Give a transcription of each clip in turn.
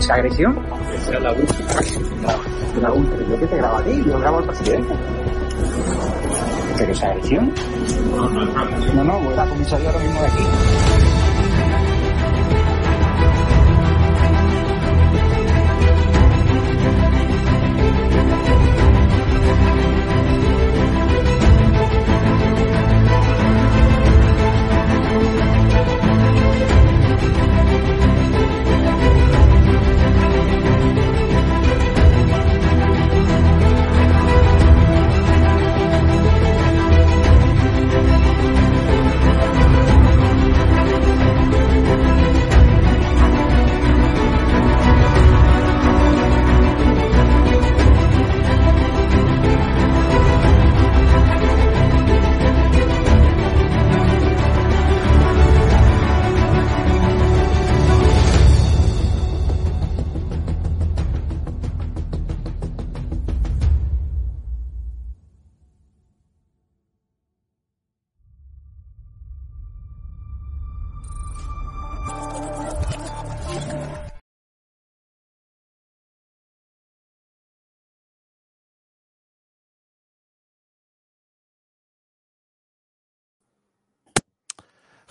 esa agresión? Es la La última. Yo que te grabo a ti, yo grabo al presidente. ¿Pero esa agresión? No, no, voy a la comisaría ahora mismo de aquí.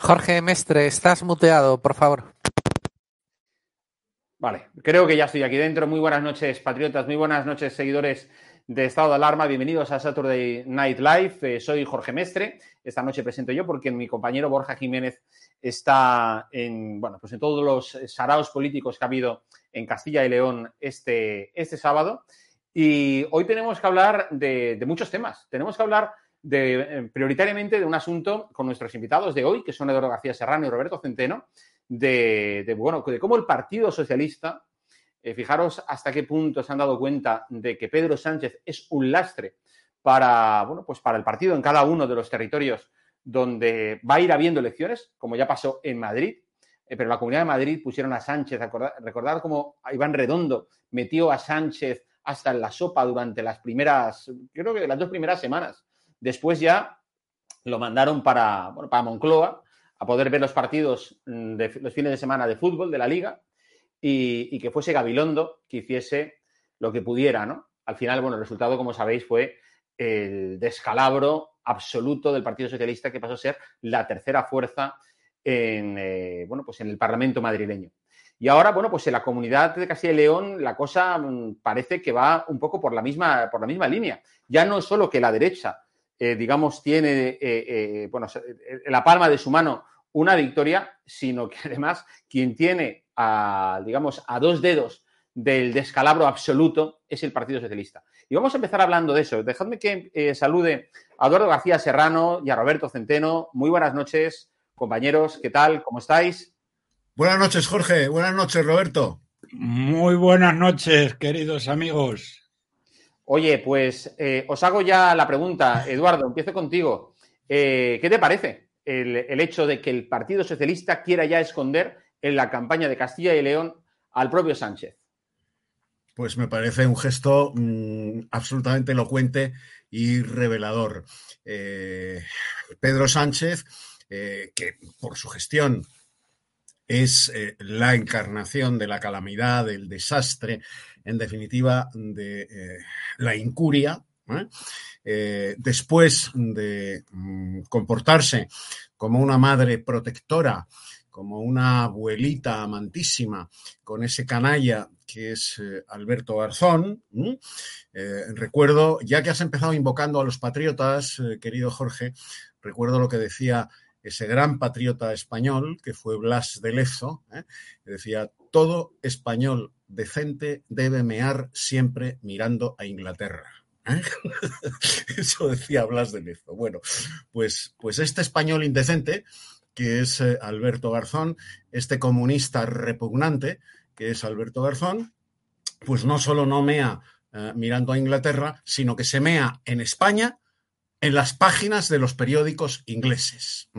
Jorge Mestre, estás muteado, por favor. Vale, creo que ya estoy aquí dentro. Muy buenas noches, patriotas. Muy buenas noches, seguidores de Estado de Alarma. Bienvenidos a Saturday Night Live. Eh, soy Jorge Mestre. Esta noche presento yo porque mi compañero Borja Jiménez está en, bueno, pues en todos los saraos políticos que ha habido en Castilla y León este, este sábado. Y hoy tenemos que hablar de, de muchos temas. Tenemos que hablar de, eh, prioritariamente de un asunto con nuestros invitados de hoy, que son Eduardo García Serrano y Roberto Centeno, de, bueno, de cómo el Partido Socialista, eh, fijaros hasta qué punto se han dado cuenta de que Pedro Sánchez es un lastre para, bueno, pues para el partido en cada uno de los territorios donde va a ir habiendo elecciones, como ya pasó en Madrid, eh, pero la Comunidad de Madrid pusieron a Sánchez, recordar cómo Iván Redondo metió a Sánchez hasta en la sopa durante las primeras, creo que las dos primeras semanas Después ya lo mandaron para, bueno, para Moncloa a poder ver los partidos mm, de los fines de semana de fútbol de la liga y, que fuese Gabilondo que hiciese lo que pudiera, ¿no? Al final, bueno, el resultado, como sabéis, fue el descalabro absoluto del Partido Socialista que pasó a ser la tercera fuerza en, eh, bueno, pues en el Parlamento madrileño. Y ahora, bueno, pues en la comunidad de Castilla y León la cosa mm, parece que va un poco por la misma, por la misma línea. Ya no solo que la derecha, eh, digamos, tiene eh, eh, bueno, en la palma de su mano una victoria, sino que además quien tiene, a, digamos, a dos dedos del descalabro absoluto es el Partido Socialista. Y vamos a empezar hablando de eso. Dejadme que salude a Eduardo García Serrano y a Roberto Centeno. Muy buenas noches, compañeros. ¿Qué tal? ¿Cómo estáis? Buenas noches, Jorge. Buenas noches, Roberto. Muy buenas noches, queridos amigos. Oye, pues eh, os hago ya la pregunta. Eduardo, empiezo contigo. Eh, ¿Qué te parece el, hecho de que el Partido Socialista quiera ya esconder en la campaña de Castilla y León al propio Sánchez? Pues me parece un gesto mm, absolutamente elocuente y revelador. Eh, Pedro Sánchez, que por su gestión es la encarnación de la calamidad, del desastre, en definitiva, de eh, la incuria. ¿eh? después de mm, comportarse como una madre protectora, como una abuelita amantísima, con ese canalla que es Alberto Garzón. recuerdo, ya que has empezado invocando a los patriotas, querido Jorge, recuerdo lo que decía ese gran patriota español que fue Blas de Lezo, ¿eh? decía, todo español decente debe mear siempre mirando a Inglaterra. ¿eh? Eso decía Blas de Lezo. Bueno, pues, pues este español indecente, que es eh, Alberto Garzón, este comunista repugnante, que es Alberto Garzón, pues no solo no mea mirando a Inglaterra, sino que se mea en España en las páginas de los periódicos ingleses.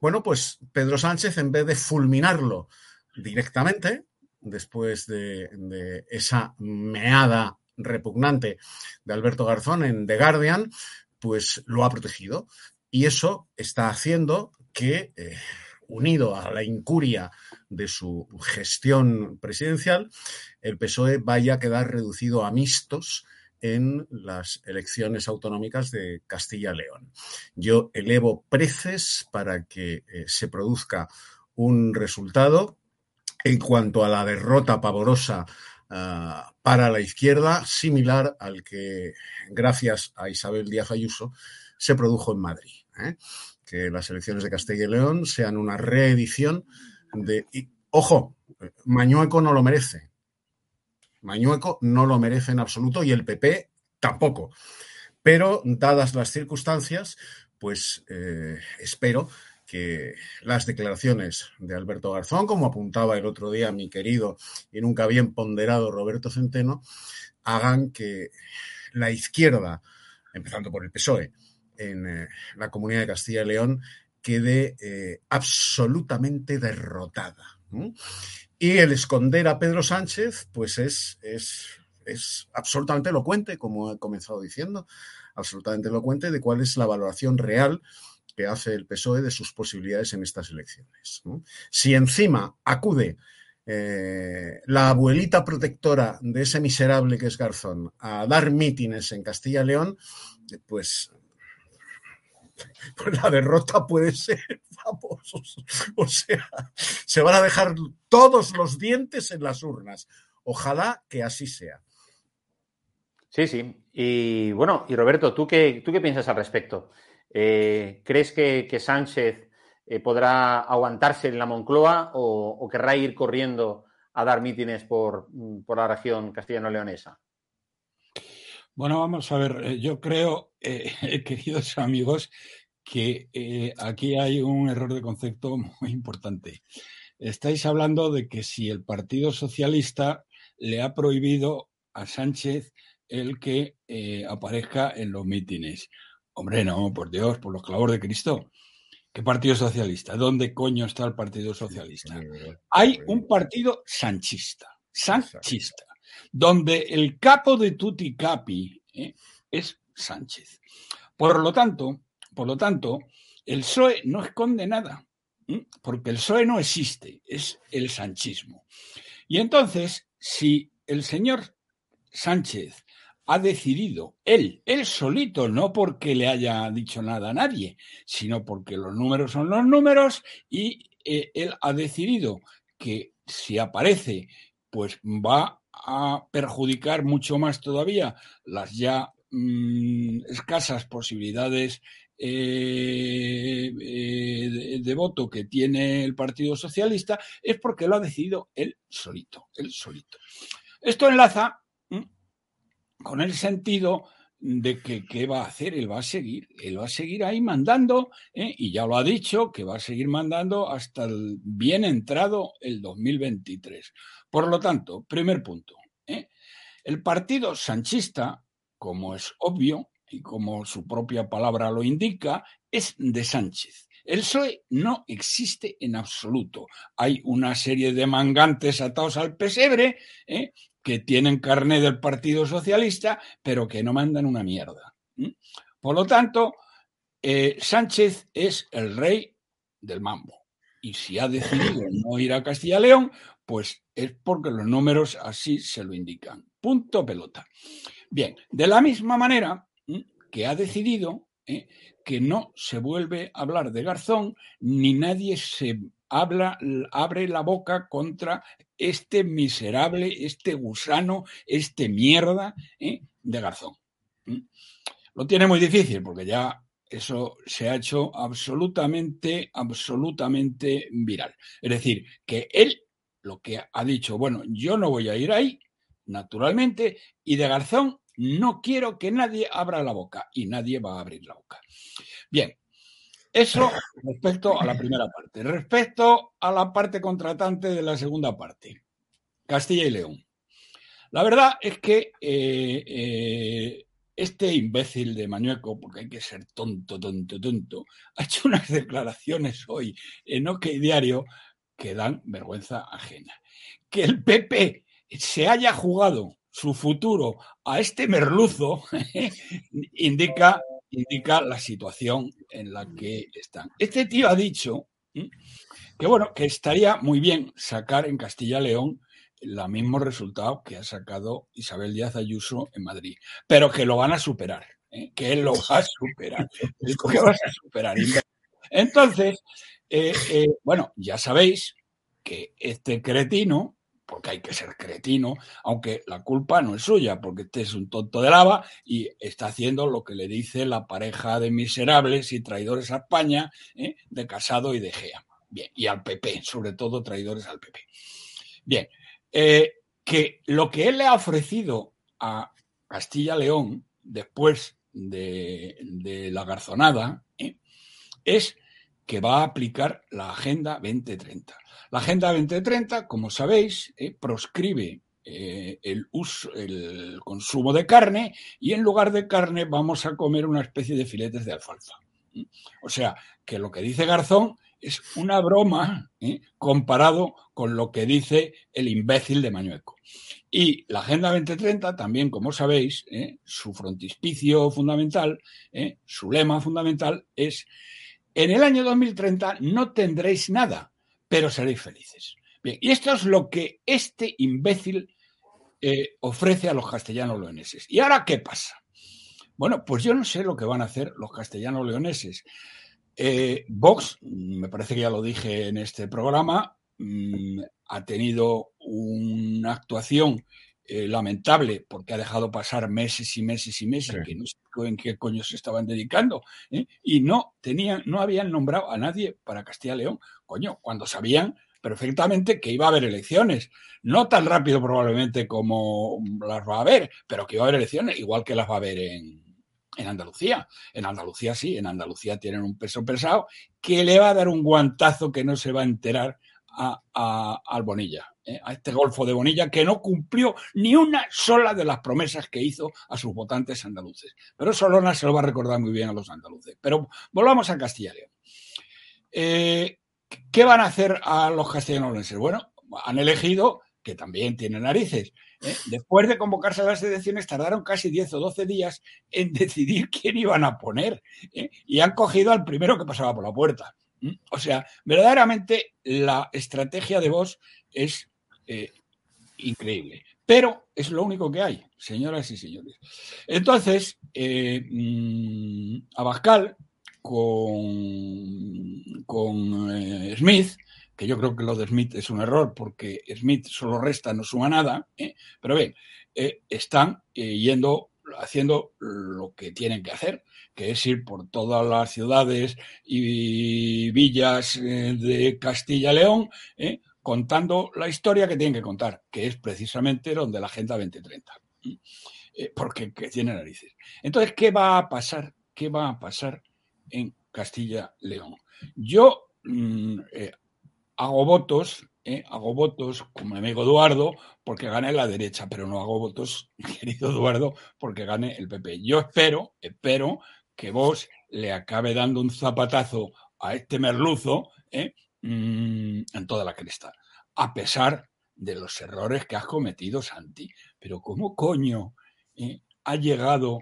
Bueno, pues Pedro Sánchez, en vez de fulminarlo directamente, después de, esa meada repugnante de Alberto Garzón en The Guardian, pues lo ha protegido. Y eso está haciendo que, eh, unido a la incuria de su gestión presidencial, el PSOE vaya a quedar reducido a mixtos en las elecciones autonómicas de Castilla-León. Yo elevo preces para que eh, se produzca un resultado en cuanto a la derrota pavorosa ah, para la izquierda, similar al que, gracias a Isabel Díaz Ayuso, se produjo en Madrid. ¿eh? Que las elecciones de Castilla y León sean una reedición de... ojo, Mañueco no lo merece. Mañueco no lo merece en absoluto y el PP tampoco. Pero, dadas las circunstancias, pues eh, espero que las declaraciones de Alberto Garzón, como apuntaba el otro día mi querido y nunca bien ponderado Roberto Centeno, hagan que la izquierda, empezando por el PSOE, en eh, la comunidad de Castilla y León, quede eh, absolutamente derrotada. Y el esconder a Pedro Sánchez, pues es, es, es absolutamente elocuente, como he comenzado diciendo, absolutamente elocuente de cuál es la valoración real que hace el PSOE de sus posibilidades en estas elecciones. Si encima acude eh, la abuelita protectora de ese miserable que es Garzón a dar mítines en Castilla y León, pues pues la derrota puede ser, vamos, o sea, se van a dejar todos los dientes en las urnas. Ojalá que así sea. Sí, sí. Y bueno, y Roberto, ¿tú qué, tú qué piensas al respecto? Eh, ¿Crees que, Sánchez eh, podrá aguantarse en la Moncloa o, querrá ir corriendo a dar mítines por, por la región castellano-leonesa? Bueno, vamos a ver, eh, yo creo, queridos amigos, que aquí hay un error de concepto muy importante. Estáis hablando de que si el Partido Socialista le ha prohibido a Sánchez el que aparezca en los mítines. Hombre, no, por Dios, por los clavos de Cristo. ¿Qué Partido Socialista? ¿Dónde coño está el Partido Socialista? Hay un partido sanchista, sanchista donde el capo de Tutti Capi ¿eh? es Sánchez. Por lo tanto, por lo tanto, el PSOE no esconde nada, porque el PSOE no existe, es el sanchismo. Y entonces, si el señor Sánchez ha decidido, él, él solito, no porque le haya dicho nada a nadie, sino porque los números son los números y eh, él ha decidido que si aparece, pues va a perjudicar mucho más todavía las ya mm, escasas posibilidades eh, eh, de, voto que tiene el Partido Socialista, es porque lo ha decidido él solito, él solito. Esto enlaza con el sentido de que qué va a hacer, él va a seguir, él va a seguir ahí mandando, ¿eh? y ya lo ha dicho, que va a seguir mandando hasta el bien entrado el 2023. Por lo tanto, primer punto, ¿eh? el partido sanchista, como es obvio y como su propia palabra lo indica, es de Sánchez. El PSOE no existe en absoluto. Hay una serie de mangantes atados al pesebre ¿eh? Que tienen carné del Partido Socialista, pero que no mandan una mierda. Por lo tanto, eh, Sánchez es el rey del mambo. Y si ha decidido no ir a Castilla León, pues es porque los números así se lo indican. Punto pelota. Bien, de la misma manera que ha decidido ¿eh? que no se vuelve a hablar de Garzón, ni nadie se habla, abre la boca contra este miserable, este gusano, este mierda ¿eh? de Garzón. Lo tiene muy difícil porque ya eso se ha hecho absolutamente, absolutamente viral. Es decir, que él lo que ha dicho, bueno, yo no voy a ir ahí, naturalmente, y de Garzón no quiero que nadie abra la boca y nadie va a abrir la boca. Bien, eso respecto a la primera parte. Respecto a la parte contratante de la segunda parte, Castilla y León. La verdad es que eh, eh, este imbécil de Mañueco, porque hay que ser tonto, tonto, tonto, ha hecho unas declaraciones hoy en OK Diario que dan vergüenza ajena. Que el PP se haya jugado su futuro a este merluzo indica indica la situación en la que están. Este tío ha dicho que bueno, que estaría muy bien sacar en Castilla León el mismo resultado que ha sacado Isabel Díaz Ayuso en Madrid, pero que lo van a superar, ¿eh? que él lo va a superar, que vas a superar. Entonces, eh, eh, bueno, ya sabéis que este cretino porque hay que ser cretino, aunque la culpa no es suya, porque este es un tonto de lava y está haciendo lo que le dice la pareja de miserables y traidores a España, ¿eh? de Casado y de Gea. Bien, y al PP, sobre todo traidores al PP. Bien, eh, que lo que él le ha ofrecido a Castilla-León después de, la garzonada ¿eh? es que va a aplicar la Agenda 2030. La Agenda 2030, como sabéis, eh, proscribe eh, el, uso, el consumo de carne y en lugar de carne vamos a comer una especie de filetes de alfalfa. O sea, que lo que dice Garzón es una broma ¿eh? comparado con lo que dice el imbécil de Mañueco. Y la Agenda 2030 también, como sabéis, su frontispicio fundamental, su lema fundamental es, en el año 2030 no tendréis nada, pero seréis felices. Bien, y esto es lo que este imbécil eh, ofrece a los castellanos leoneses. ¿Y ahora qué pasa? Bueno, pues yo no sé lo que van a hacer los castellanos leoneses. Eh, Vox, me parece que ya lo dije en este programa, mm, ha tenido una actuación eh, lamentable porque ha dejado pasar meses y meses y meses que no sé en qué coño se estaban dedicando y no tenían, no habían nombrado a nadie para Castilla y León coño, cuando sabían perfectamente que iba a haber elecciones. No tan rápido probablemente como las va a haber, pero que iba a haber elecciones, igual que las va a haber en, Andalucía. En Andalucía sí, en Andalucía tienen un peso pesado que le va a dar un guantazo que no se va a enterar a, al Bonilla, ¿eh? a este Golfo de Bonilla, que no cumplió ni una sola de las promesas que hizo a sus votantes andaluces. Pero Solona se lo va a recordar muy bien a los andaluces. Pero volvamos a Castilla. Eh, ¿Qué van a hacer a los castellanos? Bueno, han elegido, que también tienen narices, ¿eh? después de convocarse a las elecciones tardaron casi 10 o 12 días en decidir quién iban a poner y han cogido al primero que pasaba por la puerta. O sea, verdaderamente la estrategia de Vox es eh, increíble, pero es lo único que hay, señoras y señores. Entonces, Abascal con, con eh, Smith, que yo creo que lo de Smith es un error, porque Smith solo resta, no suma nada, ¿eh? pero bien, eh, están eh, yendo, haciendo lo que tienen que hacer, que es ir por todas las ciudades y villas de Castilla-León, contando la historia que tienen que contar, que es precisamente donde la Agenda 2030. Porque que tiene narices. Entonces, ¿qué va a pasar? ¿Qué va a pasar en Castilla-León? Yo mm, hago votos, ¿eh? hago votos como amigo Eduardo porque gane la derecha, pero no hago votos, querido Eduardo, porque gane el PP. Yo espero, espero que vos le acabe dando un zapatazo a este merluzo ¿eh? Mm, en toda la cresta, a pesar de los errores que has cometido, Santi. Pero ¿cómo coño ¿eh? ha llegado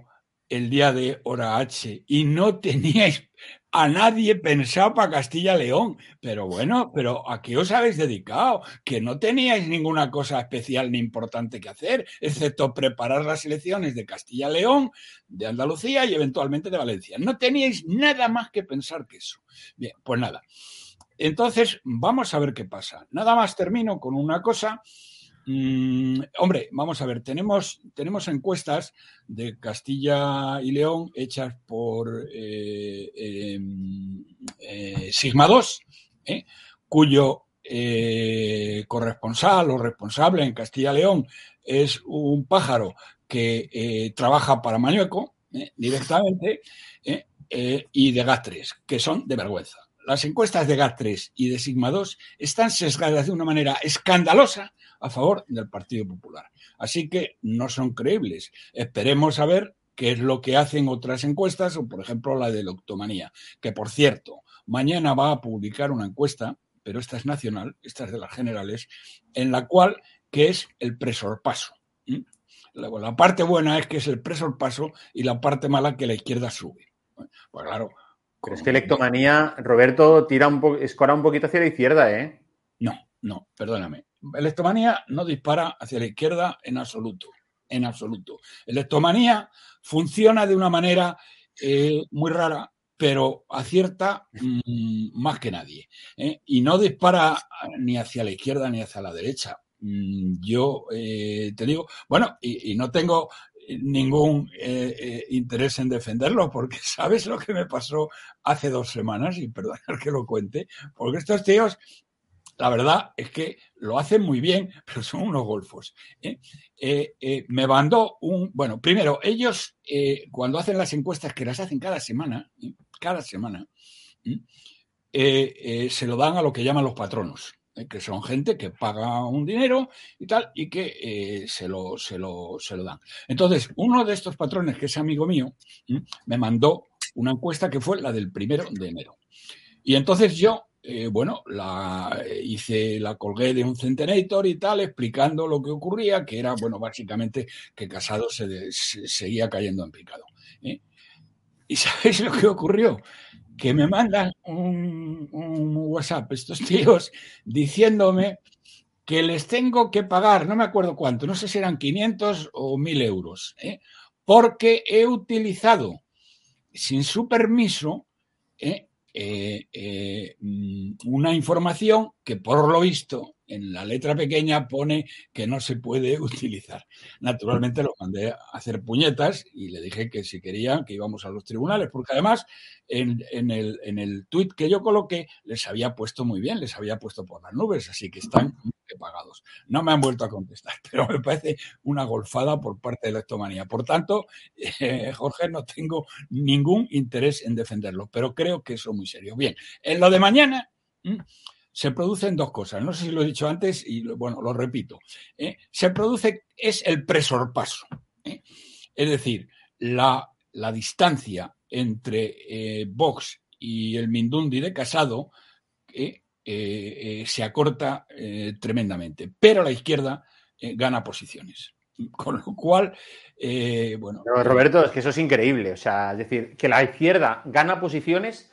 el día de hora H y no teníais a nadie pensado para Castilla-León. Pero bueno, pero ¿a qué os habéis dedicado? Que no teníais ninguna cosa especial ni importante que hacer, excepto preparar las elecciones de Castilla-León, de Andalucía y eventualmente de Valencia. No teníais nada más que pensar que eso. Bien, pues nada. Entonces, vamos a ver qué pasa. Nada más termino con una cosa Mm, hombre, vamos a ver, tenemos, encuestas de Castilla y León hechas por eh, em, eh, Sigma 2, ¿eh? cuyo corresponsal o responsable en Castilla y León es un pájaro que trabaja para Mañueco directamente y de Gastres, que son de vergüenza. Las encuestas de GAT3 y de Sigma 2 están sesgadas de una manera escandalosa a favor del Partido Popular. Así que no son creíbles. Esperemos a ver qué es lo que hacen otras encuestas, o por ejemplo la de la octomanía, que por cierto, mañana va a publicar una encuesta, pero esta es nacional, esta es de las generales, en la cual, que es el presorpaso. La, la parte buena es que es el presorpaso y la parte mala que la izquierda sube. Pues claro. Pero es que Electomanía, Roberto, tira un escora un poquito hacia la izquierda, ¿eh? No, no, perdóname. Electomanía no dispara hacia la izquierda en absoluto, en absoluto. Electomanía funciona de una manera eh, muy rara, pero acierta mm, más que nadie. ¿eh? Y no dispara ni hacia la izquierda ni hacia la derecha. Mm, yo eh, te digo, bueno, y, no tengo ningún interés en defenderlo, porque sabes lo que me pasó hace dos semanas, y perdonad que lo cuente, porque estos tíos la verdad es que lo hacen muy bien, pero son unos golfos. ¿eh? Eh, eh, me mandó un. Bueno, primero, ellos, cuando hacen las encuestas, que las hacen cada semana, cada semana, se lo dan a lo que llaman los patronos. Que son gente que paga un dinero y tal, y que se, lo, se, lo, se lo dan. Entonces, uno de estos patrones, que es amigo mío, me mandó una encuesta que fue la del primero de enero. Y entonces yo eh, bueno, la hice, la colgué de un Centenator y tal, explicando lo que ocurría, que era, bueno, básicamente que Casado se, seguía cayendo en picado. ¿eh? ¿Y sabéis lo que ocurrió? Que me mandan un, WhatsApp estos tíos diciéndome que les tengo que pagar, no me acuerdo cuánto, no sé si eran 500 o 1000 euros, ¿eh? porque he utilizado sin su permiso eh, eh, mm, una información que por lo visto en la letra pequeña pone que no se puede utilizar. Naturalmente lo mandé a hacer puñetas y le dije que si querían que íbamos a los tribunales, porque además en, el, en el tuit que yo coloqué les había puesto muy bien, les había puesto por las nubes, así que están pagados. No me han vuelto a contestar, pero me parece una golfada por parte de la estomanía. Por tanto, eh, Jorge, no tengo ningún interés en defenderlo, pero creo que eso es muy serio. Bien, en lo de mañana se producen dos cosas. No sé si lo he dicho antes y bueno, lo repito. ¿eh? Se produce, es el presorpaso. ¿eh? Es decir, la, la distancia entre Vox y el Mindundi de Casado eh, eh, se acorta eh, tremendamente, pero la izquierda gana posiciones. Con lo cual, bueno. Roberto, es que eso es increíble. O sea, es decir, que la izquierda gana posiciones.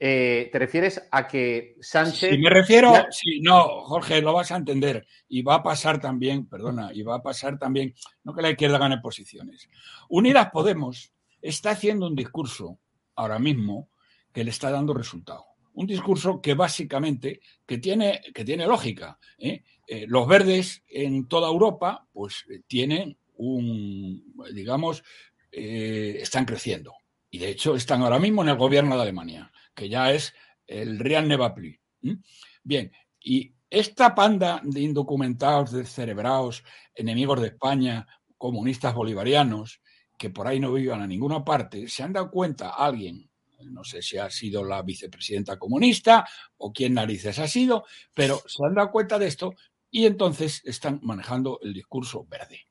¿Te refieres a que Sánchez.? Si me refiero, si no, Jorge, lo vas a entender. Y va a pasar también, perdona, y va a pasar también, no que la izquierda gane posiciones. Unidas Podemos está haciendo un discurso ahora mismo que le está dando resultado un discurso que básicamente que tiene, que tiene lógica. ¿eh? Eh, los verdes en toda Europa, pues tienen un, digamos, están creciendo. Y de hecho están ahora mismo en el gobierno de Alemania, que ya es el Real Nevapli. Bien, y esta panda de indocumentados, descerebrados, enemigos de España, comunistas bolivarianos, que por ahí no vivan a ninguna parte, se han dado cuenta, alguien, no sé si ha sido la vicepresidenta comunista o quién narices ha sido, pero se han dado cuenta de esto y entonces están manejando el discurso verde.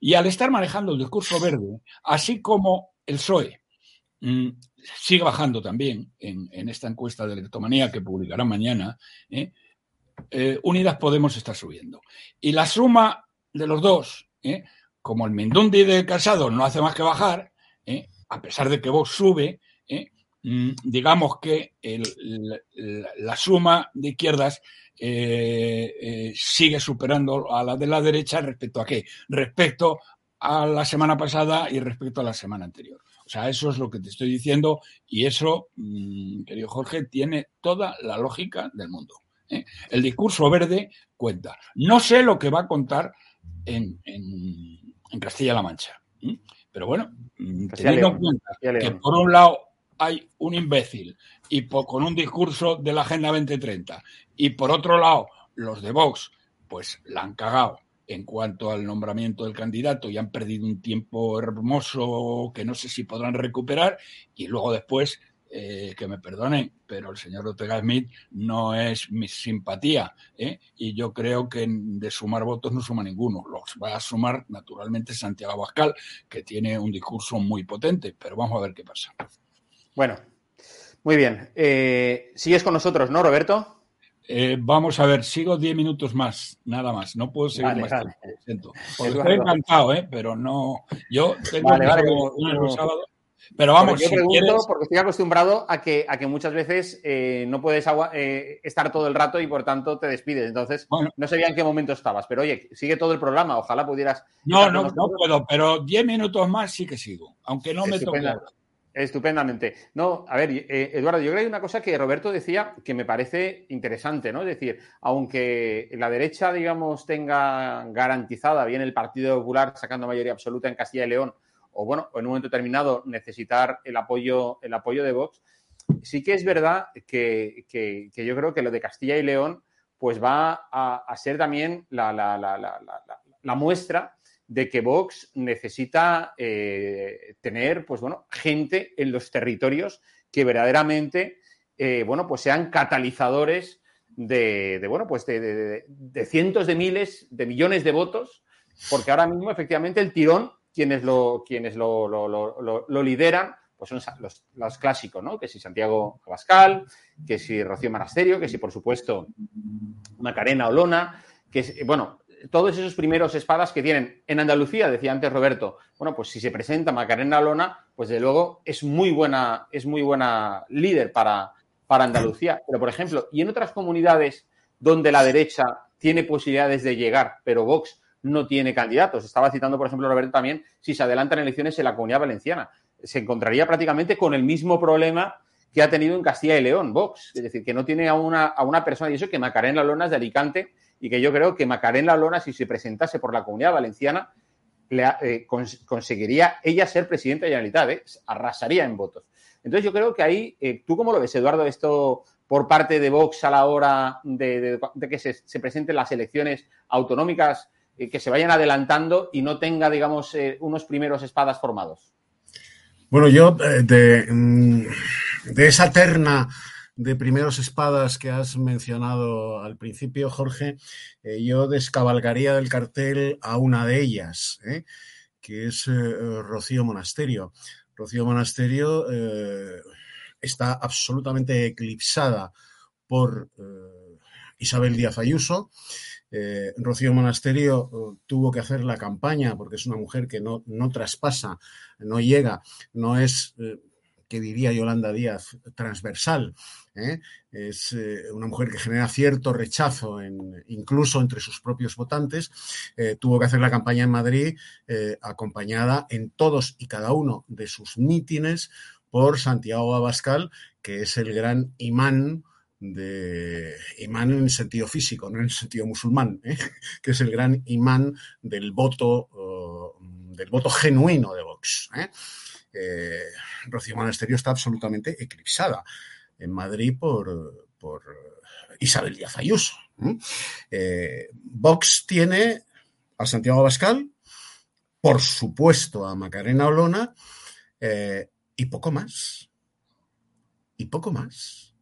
Y al estar manejando el discurso verde, así como el PSOE mm, sigue bajando también en, esta encuesta de electomanía que publicará mañana, ¿eh? Eh, Unidas Podemos está subiendo. Y la suma de los dos, ¿eh? como el Mindundi de Casado no hace más que bajar, a pesar de que vos sube, mm, digamos que la, suma de izquierdas sigue superando a la de la derecha respecto a qué? Respecto a la semana pasada y respecto a la semana anterior. O sea, eso es lo que te estoy diciendo y eso, mm, querido Jorge, tiene toda la lógica del mundo. ¿eh? El discurso verde cuenta. No sé lo que va a contar en, Castilla-La Mancha. Pero bueno, mm, teniendo en cuenta que por un lado hay un imbécil y con un discurso de la Agenda 2030 y por otro lado los de Vox pues la han cagado en cuanto al nombramiento del candidato y han perdido un tiempo hermoso que no sé si podrán recuperar y luego después eh, que me perdonen, pero el señor Ortega Smith no es mi simpatía. ¿eh? Y yo creo que de sumar votos no suma ninguno. Los va a sumar naturalmente Santiago Abascal, que tiene un discurso muy potente, pero vamos a ver qué pasa. Bueno, muy bien. Eh, ¿Sigues con nosotros, no, Roberto? Vamos a ver, sigo diez minutos más, nada más. No puedo seguir más. estoy encantado, pero no. Yo tengo vale, vale, un sábado pero vamos, yo pregunto porque estoy acostumbrado a que, a que muchas veces eh, no puedes eh, estar todo el rato y por tanto te despides. Entonces, no sabía en qué momento estabas. Pero oye, sigue todo el programa. Ojalá pudieras. No, no, no puedo, pero 10 minutos más sí que sigo, aunque no me toque. Estupendamente. No, a ver, eh, Eduardo, yo creo que hay una cosa que Roberto decía que me parece interesante, ¿no? Es decir, aunque la derecha, digamos, tenga garantizada bien el Partido Popular sacando mayoría absoluta en Castilla y León o bueno, en un momento determinado necesitar el apoyo, el apoyo de Vox, sí que es verdad que, yo creo que lo de Castilla y León pues va a, ser también la, muestra de que Vox necesita eh, tener, pues bueno, gente en los territorios que verdaderamente, eh, bueno, pues sean catalizadores de, bueno, pues de, cientos de miles, de millones de votos, porque ahora mismo efectivamente el tirón quienes lo, quienes lo, lo, lideran, pues son los, clásicos, ¿no? Que si Santiago Abascal, que si Rocío Monasterio, que si, por supuesto, Macarena Olona, que, bueno, todos esos primeros espadas que tienen en Andalucía, decía antes Roberto, bueno, pues si se presenta Macarena Olona, pues de luego es muy buena, es muy buena líder para, para Andalucía. Pero, por ejemplo, y en otras comunidades donde la derecha tiene posibilidades de llegar, pero Vox no tiene candidatos. Estaba citando, por ejemplo, Roberto también, si se adelantan elecciones en la comunidad valenciana. Se encontraría prácticamente con el mismo problema que ha tenido en Castilla y León, Vox. Es decir, que no tiene a una, a una persona, y eso que Macarena Lona es de Alicante, y que yo creo que Macarena Lona, si se presentase por la comunidad valenciana, le, eh, conseguiría ella ser presidenta de Generalitat, ¿eh? arrasaría en votos. Entonces yo creo que ahí, eh, ¿tú cómo lo ves, Eduardo, esto por parte de Vox a la hora de, que se, se, presenten las elecciones autonómicas eh, que se vayan adelantando y no tenga, digamos, unos primeros espadas formados? Bueno, yo de, de, esa terna de primeros espadas que has mencionado al principio, Jorge, yo descabalgaría del cartel a una de ellas, que es Rocío Monasterio. Rocío Monasterio está absolutamente eclipsada por Isabel Díaz Ayuso. Eh, Rocío Monasterio eh, tuvo que hacer la campaña porque es una mujer que no, no traspasa, no llega, no es, eh, que diría Yolanda Díaz, transversal. Es una mujer que genera cierto rechazo incluso entre sus propios votantes. tuvo que hacer la campaña en Madrid acompañada en todos y cada uno de sus mítines por Santiago Abascal, que es el gran imán de imán en el sentido físico, no en el sentido musulmán, ¿eh? que es el gran imán del voto, del voto genuino de Vox. ¿eh? Eh, Rocío Monasterio está absolutamente eclipsada en Madrid por, por Isabel Díaz Ayuso. Vox tiene a Santiago Bascal, por supuesto a Macarena Olona y poco más. Y poco más.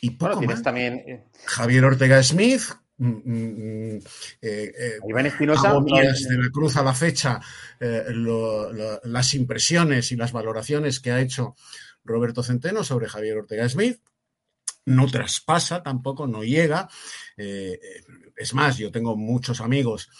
Y poco más. también. Eh, Javier Ortega Smith. Mm, mm, mm, eh, eh, Iván Espinosa. de la Cruz a la fecha, las impresiones y las valoraciones que ha hecho Roberto Centeno sobre Javier Ortega Smith. No traspasa tampoco, no llega. es más, yo tengo muchos amigos,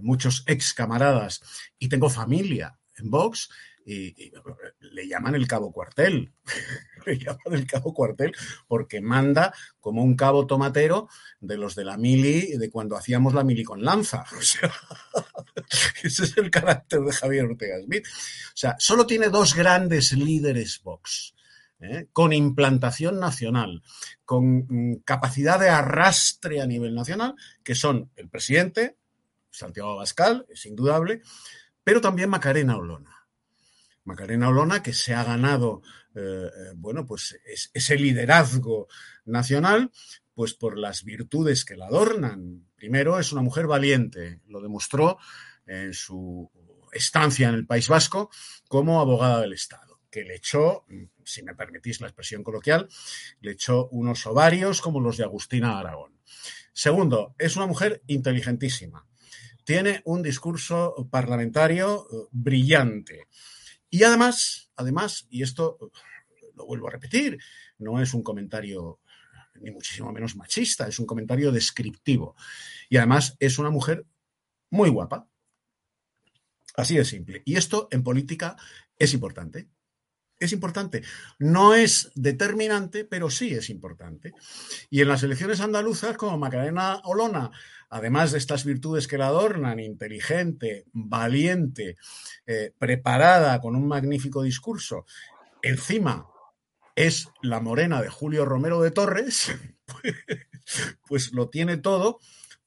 muchos ex camaradas y tengo familia en Vox y, le llaman el cabo cuartel, le llaman el cabo cuartel porque manda como un cabo tomatero de los de la mili, de cuando hacíamos la mili con lanza. O sea, ese es el carácter de Javier Ortega Smith. O sea, solo tiene dos grandes líderes Vox. ¿eh? con implantación nacional, con mm, capacidad de arrastre a nivel nacional, que son el presidente, Santiago Abascal, es indudable, pero también Macarena Olona. Macarena Olona, que se ha ganado, eh, eh, bueno, pues ese liderazgo nacional, pues por las virtudes que la adornan. Primero, es una mujer valiente, lo demostró en su estancia en el País Vasco como abogada del Estado, que le echó, si me permitís la expresión coloquial, le echó unos ovarios como los de Agustina Aragón. Segundo, es una mujer inteligentísima. Tiene un discurso parlamentario eh, brillante y además, además, y esto lo vuelvo a repetir, no es un comentario ni muchísimo menos machista, es un comentario descriptivo. Y además es una mujer muy guapa. Así de simple. Y esto en política es importante. Es importante. No es determinante, pero sí es importante. Y en las elecciones andaluzas, como Macarena Olona además de estas virtudes que la adornan, inteligente, valiente, eh, preparada, con un magnífico discurso, encima es la morena de Julio Romero de Torres, pues, lo tiene todo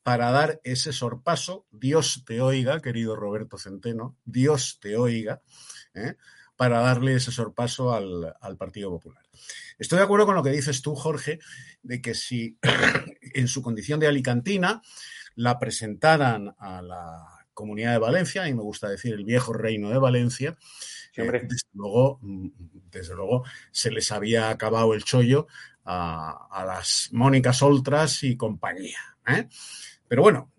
para dar ese sorpaso. Dios te oiga, querido Roberto Centeno, Dios te oiga, ¿eh? Para darle ese sorpaso al, al, Partido Popular. Estoy de acuerdo con lo que dices tú, Jorge, de que si en su condición de alicantina la presentaran a la Comunidad de Valencia, y me gusta decir el viejo reino de Valencia, eh, desde, luego, desde luego se les había acabado el chollo a, las Mónicas Oltras y compañía. ¿eh? Pero bueno,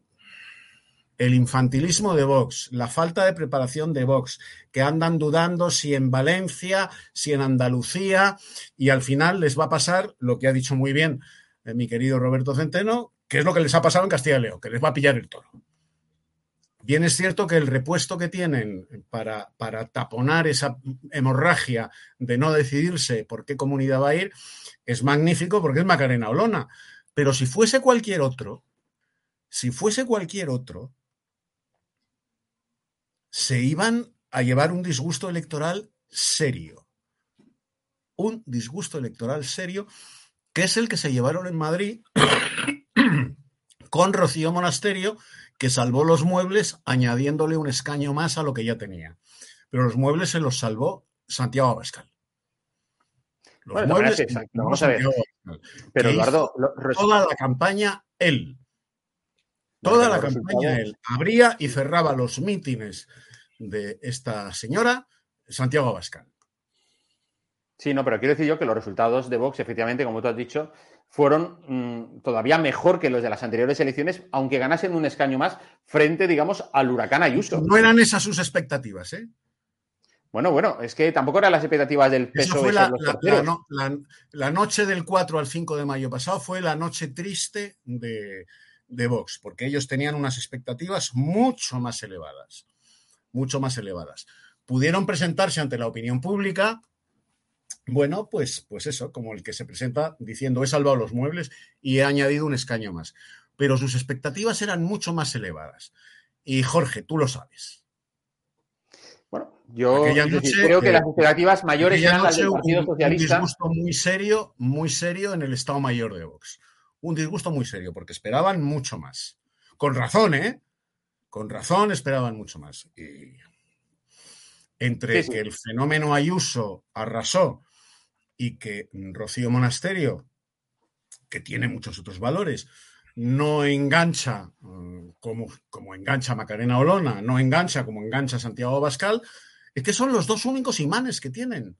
el infantilismo de Vox, la falta de preparación de Vox, que andan dudando si en Valencia, si en Andalucía, y al final les va a pasar lo que ha dicho muy bien eh, mi querido Roberto Centeno, que es lo que les ha pasado en Castilla y León, que les va a pillar el toro. Bien es cierto que el repuesto que tienen para, para taponar esa hemorragia de no decidirse por qué comunidad va a ir es magnífico porque es Macarena Olona. Pero si fuese cualquier otro, si fuese cualquier otro, se iban a llevar un disgusto electoral serio. Un disgusto electoral serio que es el que se llevaron en Madrid con Rocío Monasterio, que salvó los muebles añadiéndole un escaño más a lo que ya tenía. Pero los muebles se los salvó Santiago Abascal. Los muebles vamos a ver. Pero Eduardo, toda la campaña él. Toda la campaña él. Abría y cerraba los mítines de esta señora Santiago Abascal. Sí, no, pero quiero decir yo que los resultados de Vox, efectivamente, como tú has dicho, fueron mm, todavía mejor que los de las anteriores elecciones, aunque ganasen un escaño más frente, digamos, al huracán Ayuso. No eran esas sus expectativas, ¿eh? Bueno, bueno, es que tampoco eran las expectativas del PSOE. Fue la, la, noche del 4 al 5 de mayo pasado fue la noche triste de, de Vox, porque ellos tenían unas expectativas mucho más elevadas, mucho más elevadas. Pudieron presentarse ante la opinión pública bueno, pues, pues eso, como el que se presenta diciendo he salvado los muebles y he añadido un escaño más. Pero sus expectativas eran mucho más elevadas. Y Jorge, tú lo sabes. Bueno, yo noche, creo que eh, las expectativas mayores eran las del Partido un- Socialista. Un disgusto muy serio, muy serio en el Estado Mayor de Vox. Un disgusto muy serio, porque esperaban mucho más. Con razón, ¿eh? Con razón esperaban mucho más. Y entre Sí, sí. que el fenómeno Ayuso arrasó y que Rocío Monasterio, que tiene muchos otros valores, no engancha eh, como, como engancha Macarena Olona, no engancha como engancha Santiago Bascal, es que son los dos únicos imanes que tienen.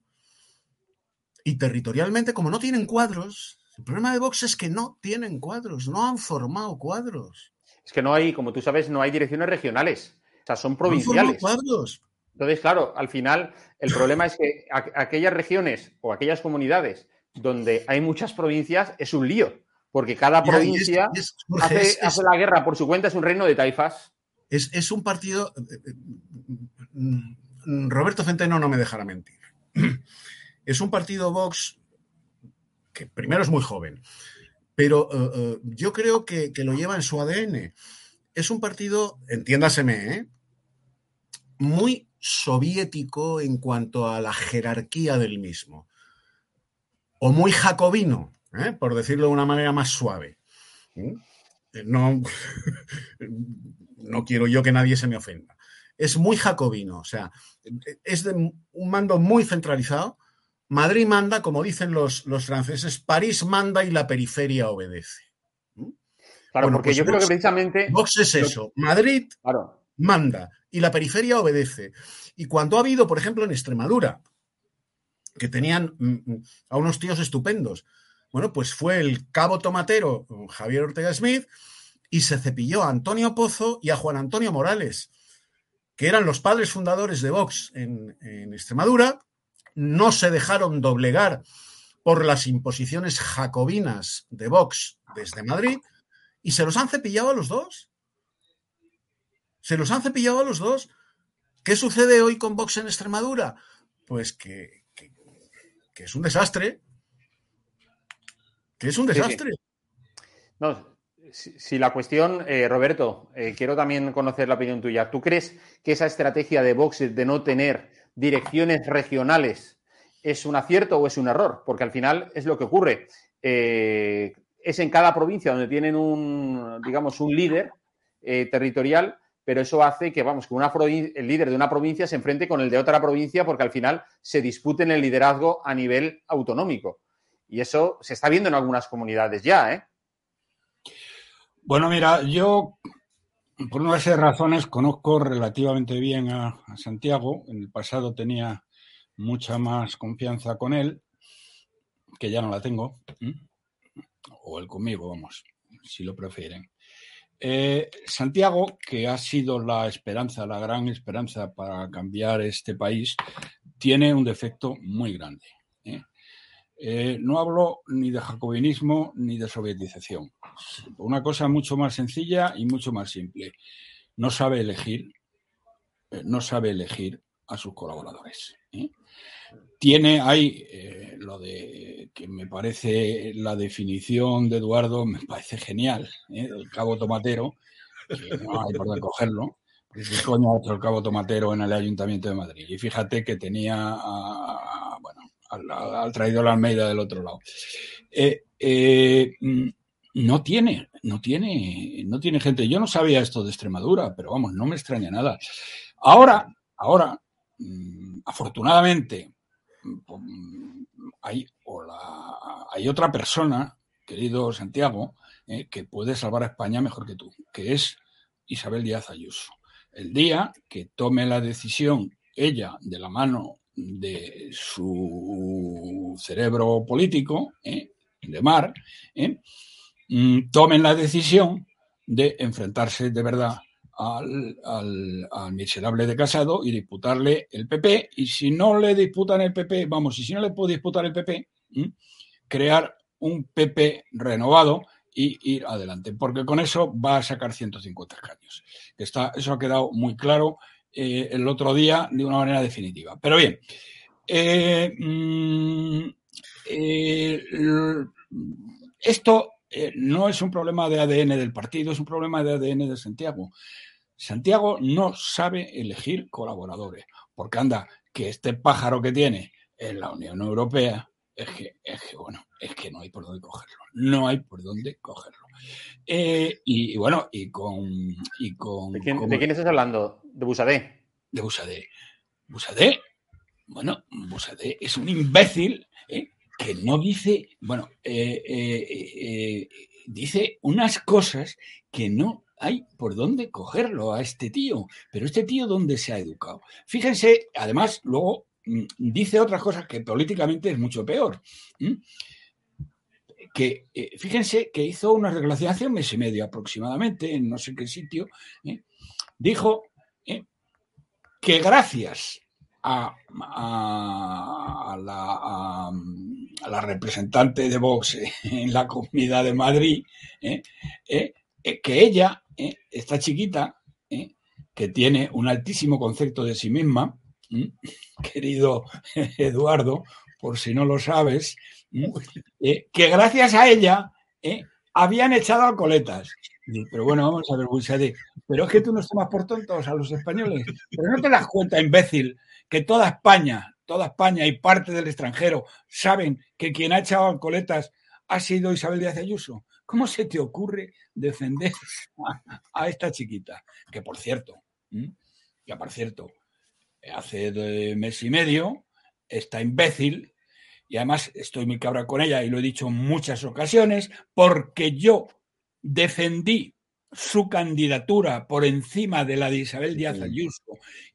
Y territorialmente, como no tienen cuadros, el problema de Vox es que no tienen cuadros, no han formado cuadros. Es que no hay, como tú sabes, no hay direcciones regionales. O sea, son No han provinciales. cuadros. Entonces, claro, al final el problema es que aquellas regiones o aquellas comunidades donde hay muchas provincias es un lío, porque cada provincia es- hace, es- es- hace la guerra por su cuenta, es un reino de taifas. Es, es un partido. eh, mm, Roberto Centeno no me dejará mentir. Es un partido Vox que primero es muy joven, pero eh, eh, yo creo que, lo lleva en su ADN. Es un partido, entiéndaseme, ¿eh? muy soviético en cuanto a la jerarquía del mismo, o muy jacobino, ¿eh? por decirlo de una manera más suave. ¿Mm? No, no quiero yo que nadie se me ofenda. Es muy jacobino, o sea, es de un mando muy centralizado. Madrid manda, como dicen los, los franceses, París manda y la periferia obedece. Claro, Bueno, porque pues yo creo que precisamente. Vox es eso. Madrid Claro, manda y la periferia obedece. Y cuando ha habido, por ejemplo, en Extremadura, que tenían mm, mm, a unos tíos estupendos, bueno, pues fue el cabo tomatero Javier Ortega Smith y se cepilló a Antonio Pozo y a Juan Antonio Morales, que eran los padres fundadores de Vox en, en Extremadura, no se dejaron doblegar por las imposiciones jacobinas de Vox desde Madrid y se los han cepillado a los dos. Se los han cepillado a los dos. ¿Qué sucede hoy con Vox en Extremadura? Pues que, que- que es un desastre. Que es un Sí, sí. desastre. No, si, si la cuestión, eh, Roberto, eh, quiero también conocer la opinión tuya. ¿Tú crees que esa estrategia de Vox de no tener direcciones regionales es un acierto o es un error? Porque al final es lo que ocurre. Eh, es en cada provincia donde tienen un, digamos, un líder eh, territorial, pero eso hace que, vamos, que una el líder de una provincia se enfrente con el de otra provincia porque al final se disputen el liderazgo a nivel autonómico. Y eso se está viendo en algunas comunidades ya, ¿eh? Bueno, mira, yo por una serie de razones conozco relativamente bien a, Santiago. En el pasado tenía mucha más confianza con él, que ya no la tengo. O él conmigo, vamos, si lo prefieren. Eh, Santiago, que ha sido la esperanza, la gran esperanza para cambiar este país, tiene un defecto muy grande. ¿eh? Eh, no hablo ni de jacobinismo ni de sovietización. Una cosa mucho más sencilla y mucho más simple. No sabe elegir, eh, no sabe elegir a sus colaboradores. ¿eh? Tiene ahí lo de que me parece la definición de Eduardo, me parece genial, el cabo tomatero, que no hay por dónde cogerlo. ¿Qué coño ha cabo tomatero en el Ayuntamiento de Madrid? Y fíjate que tenía al, al- traidor Almeida del otro lado. Eh, eh, mm, no tiene, no tiene, no tiene gente. Yo no sabía esto de Extremadura, pero vamos, no me extraña nada. Ahora, ahora, mm, afortunadamente, mm, hay, la- hay otra persona, querido Santiago, eh, que puede salvar a España mejor que tú, que es Isabel Díaz Ayuso. El día que tome la decisión ella de la mano de su cerebro político, ¿eh? de mar, ¿eh? mm, tomen la decisión de enfrentarse de verdad al, al- miserable de Casado y disputarle el PP. Y si no le disputan el PP, vamos, y si no le puede disputar el PP, crear un PP renovado y ir adelante, porque con eso va a sacar 150 escaños. Está, eso ha quedado muy claro eh, el otro día de una manera definitiva. Pero bien, eh, mm, eh, esto no es un problema de ADN del partido, es un problema de ADN de Santiago. Santiago no sabe elegir colaboradores, porque anda, que este pájaro que tiene en la Unión Europea es que, es que, bueno, es que no hay por dónde cogerlo. No hay por dónde cogerlo. Eh, y, y, bueno, y con. Y con ¿De, quién, como- ¿De quién estás hablando? ¿De Busadé? de Busadé. Busadé, bueno, Busadé es un imbécil ¿eh? que no dice, bueno, eh, dice unas cosas que no hay por dónde cogerlo a este tío. Pero este tío, ¿dónde se ha educado? Fíjense, además, luego mm, dice otras cosas que políticamente es mucho peor. Que eh, fíjense que hizo una declaración hace un mes y medio aproximadamente, en no sé qué sitio, ¿eh? dijo ¿eh? que gracias a, la, a- la representante de Vox en la Comunidad de Madrid, que ella, esta chiquita, que tiene un altísimo concepto de sí misma, querido Eduardo, por si no lo sabes. Eh, que gracias a ella ¿eh? habían echado a coletas. Pero bueno, vamos a ver, Buixade, pero es que tú nos tomas por tontos a los españoles. Pero no te das cuenta, imbécil, que toda España, toda España y parte del extranjero saben que quien ha echado a coletas ha sido Isabel Díaz Ayuso. ¿Cómo se te ocurre defender a, a esta chiquita? Que por cierto, que por cierto, hace de mes y medio, esta imbécil, y además estoy muy cabra con ella y lo he dicho en muchas ocasiones, porque yo defendí su candidatura por encima de la de Isabel Díaz Ayuso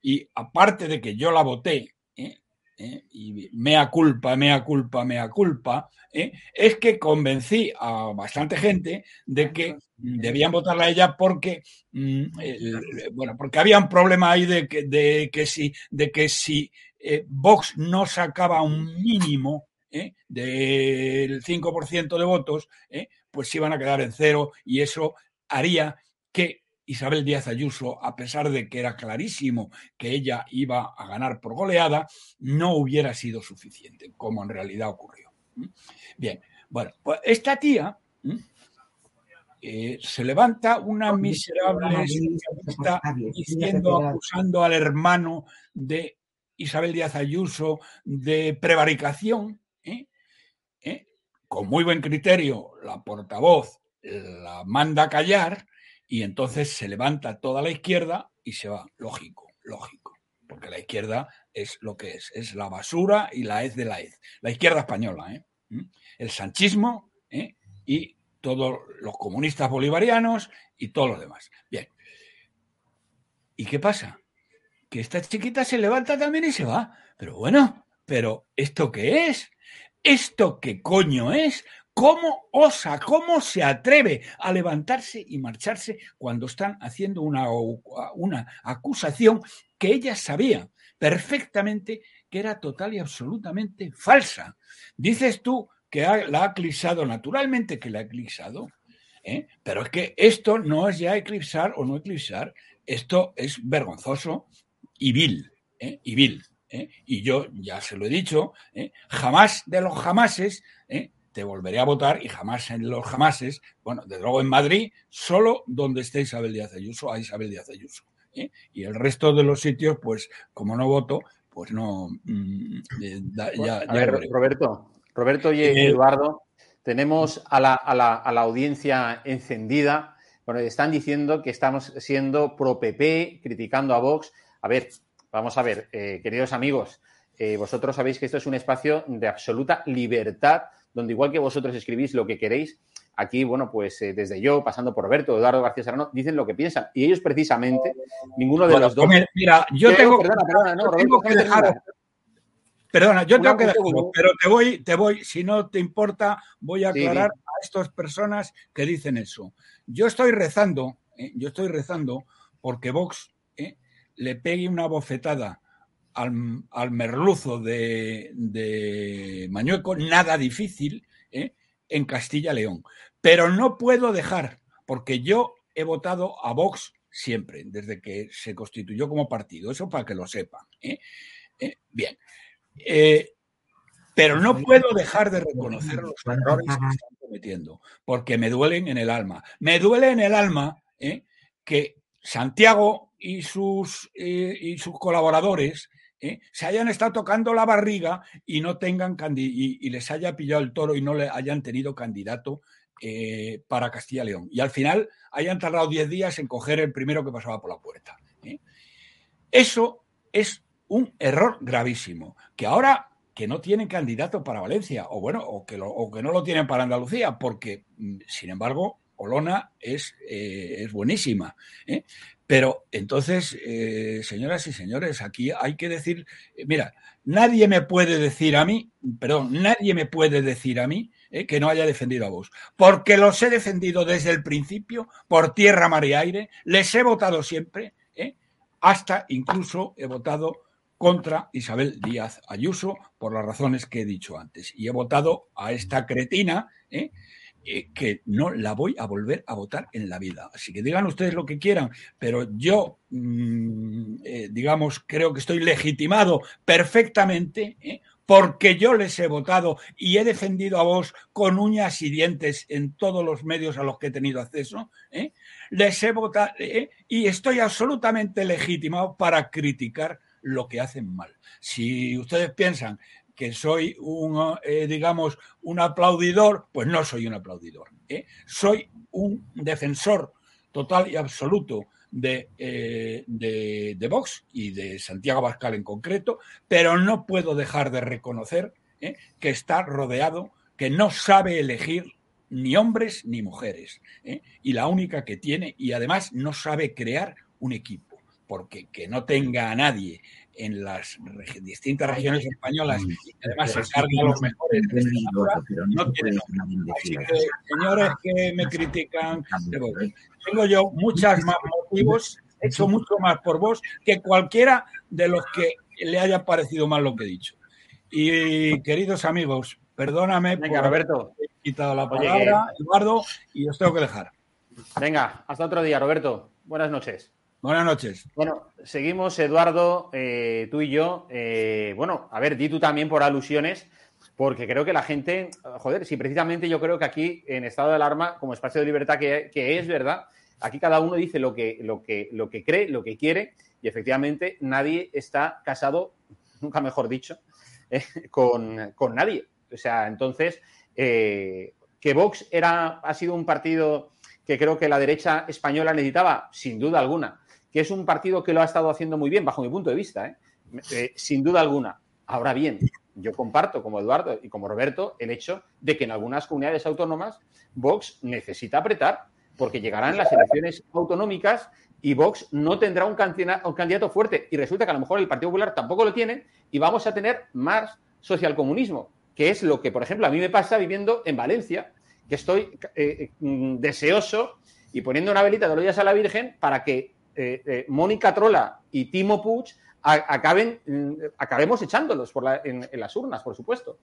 y aparte de que yo la voté, ¿eh? ¿eh? y mea culpa, mea culpa, mea culpa, ¿eh? es que convencí a bastante gente de que debían votarla a ella porque mm, el- bueno porque había un problema ahí de que, de que si de que si Vox no sacaba un mínimo ¿eh? del 5% de votos, ¿eh? pues iban a quedar en cero y eso haría que Isabel Díaz Ayuso, a pesar de que era clarísimo que ella iba a ganar por goleada, no hubiera sido suficiente, como en realidad ocurrió. Bien, bueno, pues esta tía eh, se levanta una miserable socialista diciendo, acusando al hermano de Isabel Díaz Ayuso de prevaricación, ¿eh? ¿Eh? con muy buen criterio, la portavoz la manda a callar y entonces se levanta toda la izquierda y se va. Lógico, lógico. Porque la izquierda es lo que es, es la basura y la hez de la hez. La izquierda española, ¿eh? ¿Mm? el sanchismo ¿eh? y todos los comunistas bolivarianos y todos los demás. Bien. ¿Y qué pasa? Que esta chiquita se levanta también y se va. Pero bueno, pero ¿esto qué es? ¿Esto qué coño es? ¿Cómo osa, cómo se atreve a levantarse y marcharse cuando están haciendo una, una acusación que ella sabía perfectamente que era total y absolutamente falsa? Dices tú que la ha eclipsado, naturalmente que la ha eclipsado, ¿eh? pero es que esto no es ya eclipsar o no eclipsar, esto es vergonzoso y vil, ¿eh? y vil. ¿Eh? Y yo ya se lo he dicho, ¿eh? jamás de los jamases ¿eh? te volveré a votar y jamás en los jamases, bueno, desde luego en Madrid, solo donde esté Isabel Díaz Ayuso, a Isabel Díaz Ayuso. Y el resto de los sitios, pues como no voto, pues no, mm, ya, a ya ver, veré. Roberto, Roberto y Eduardo, tenemos a la, a la- a la audiencia encendida. Bueno, están diciendo que estamos siendo pro PP, criticando a Vox. A ver, vamos a ver, eh, queridos amigos, eh, vosotros sabéis que esto es un espacio de absoluta libertad, donde igual que vosotros escribís lo que queréis, aquí, bueno, pues eh, desde yo, pasando por Roberto, Eduardo García Serrano, dicen lo que piensan. Y ellos precisamente, ninguno de Bueno, los dos... mira, yo tengo, Perdona, perdona, no, Roberto, tengo que dejar, perdona, yo tengo que dejarlo, pero te voy, te voy, si no te importa, voy a Sí, aclarar sí. a estas personas que dicen eso. Yo estoy rezando, ¿eh? yo estoy rezando porque Vox ¿eh? Le pegue una bofetada al, al merluzo de, de Mañueco, nada difícil, ¿eh? en Castilla-León. Pero no puedo dejar, porque yo he votado a Vox siempre, desde que se constituyó como partido, eso para que lo sepan. ¿eh? Eh, bien. Pero no puedo dejar de reconocer los errores que están cometiendo, porque me duelen en el alma. Me duele en el alma que Santiago y sus, eh, y sus colaboradores ¿eh? se hayan estado tocando la barriga y no tengan y, y, les haya pillado el toro y no le hayan tenido candidato eh, para Castilla y León. Y al final hayan tardado 10 días en coger el primero que pasaba por la puerta. Eso es un error gravísimo. Que ahora que no tienen candidato para Valencia, o bueno, o que, o que no lo tienen para Andalucía, porque, mm, sin embargo, Olona es, eh, es buenísima. ¿eh? Pero entonces, eh, señoras y señores, aquí hay que decir, mira, nadie me puede decir a mí, perdón, nadie me puede decir a mí que no haya defendido a vos, porque los he defendido desde el principio, por tierra, mar y aire, les he votado siempre, hasta incluso he votado contra Isabel Díaz Ayuso por las razones que he dicho antes. Y he votado a esta cretina ¿eh? Eh, que no la voy a volver a votar en la vida. Así que digan ustedes lo que quieran, pero yo, mm, eh, digamos, creo que estoy legitimado perfectamente porque yo les he votado y he defendido a vos con uñas y dientes en todos los medios a los que he tenido acceso, les he votado y estoy absolutamente legitimado para criticar lo que hacen mal. Si ustedes piensan que soy un, eh, digamos, un aplaudidor, pues no soy un aplaudidor. ¿eh? Soy un defensor total y absoluto de, eh, de, de, Vox y de Santiago Bascal en concreto, pero no puedo dejar de reconocer que está rodeado, que no sabe elegir ni hombres ni mujeres, y la única que tiene, y además no sabe crear un equipo porque que no tenga a nadie en las distintas regiones españolas y además se carga a los mejores no tiene Así que, señores que me critican, tengo yo muchas más motivos, he hecho mucho más por vos que cualquiera de los que le haya parecido mal lo que he dicho. Y queridos amigos, perdóname Venga, por Roberto. haber quitado la palabra, Eduardo, y os tengo que dejar. Venga, hasta otro día, Roberto. Buenas noches. Buenas noches. Bueno, seguimos, Eduardo, eh, tú y yo. Eh, bueno, a ver, di tú también por alusiones, porque creo que la gente, joder, si precisamente yo creo que aquí en estado de alarma, como espacio de libertad que, es, ¿verdad? Aquí cada uno dice lo que, lo, que, lo que cree, lo que quiere, y efectivamente nadie está casado, nunca mejor dicho, eh, con, con, nadie. O sea, entonces, que Vox era, ha sido un partido que creo que la derecha española necesitaba, sin duda alguna que es un partido que lo ha estado haciendo muy bien, bajo mi punto de vista, ¿eh? Eh, sin duda alguna. Ahora bien, yo comparto, como Eduardo y como Roberto, el hecho de que en algunas comunidades autónomas Vox necesita apretar, porque llegarán las elecciones autonómicas y Vox no tendrá un candidato fuerte. Y resulta que a lo mejor el Partido Popular tampoco lo tiene y vamos a tener más socialcomunismo, que es lo que, por ejemplo, a mí me pasa viviendo en Valencia, que estoy eh, mm, deseoso y poniendo una velita de los a la Virgen para que eh, eh, Mónica Trola y Timo Puig acaben, mm, acabemos echándolos en, las urnas, por supuesto.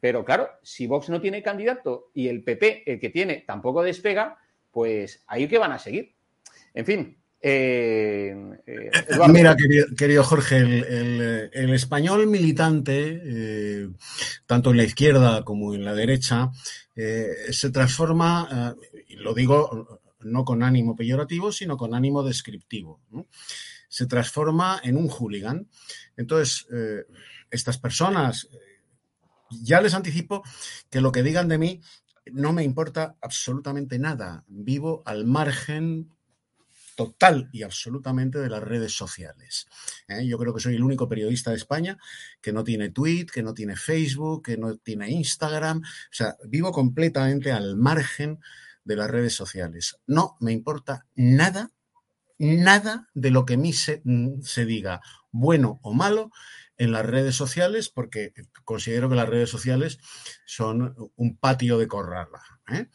Pero claro, si Vox no tiene candidato y el PP, el que tiene, tampoco despega, pues ahí que van a seguir. En fin. Eh, Mira, querido, Jorge, el, español militante, tanto en la izquierda como en la derecha, se transforma, lo digo no con ánimo peyorativo, sino con ánimo descriptivo. Se transforma en un hooligan. Entonces, eh, estas personas, eh, ya les anticipo que lo que digan de mí no me importa absolutamente nada. Vivo al margen total y absolutamente de las redes sociales. ¿eh? Yo creo que soy el único periodista de España que no tiene tweet, que no tiene Facebook, que no tiene Instagram. O sea, vivo completamente al margen de las redes sociales. No me importa nada, nada de lo que a mí se, mm, se diga, bueno o malo, en las redes sociales, porque considero que las redes sociales son un patio de corrala. ¿eh?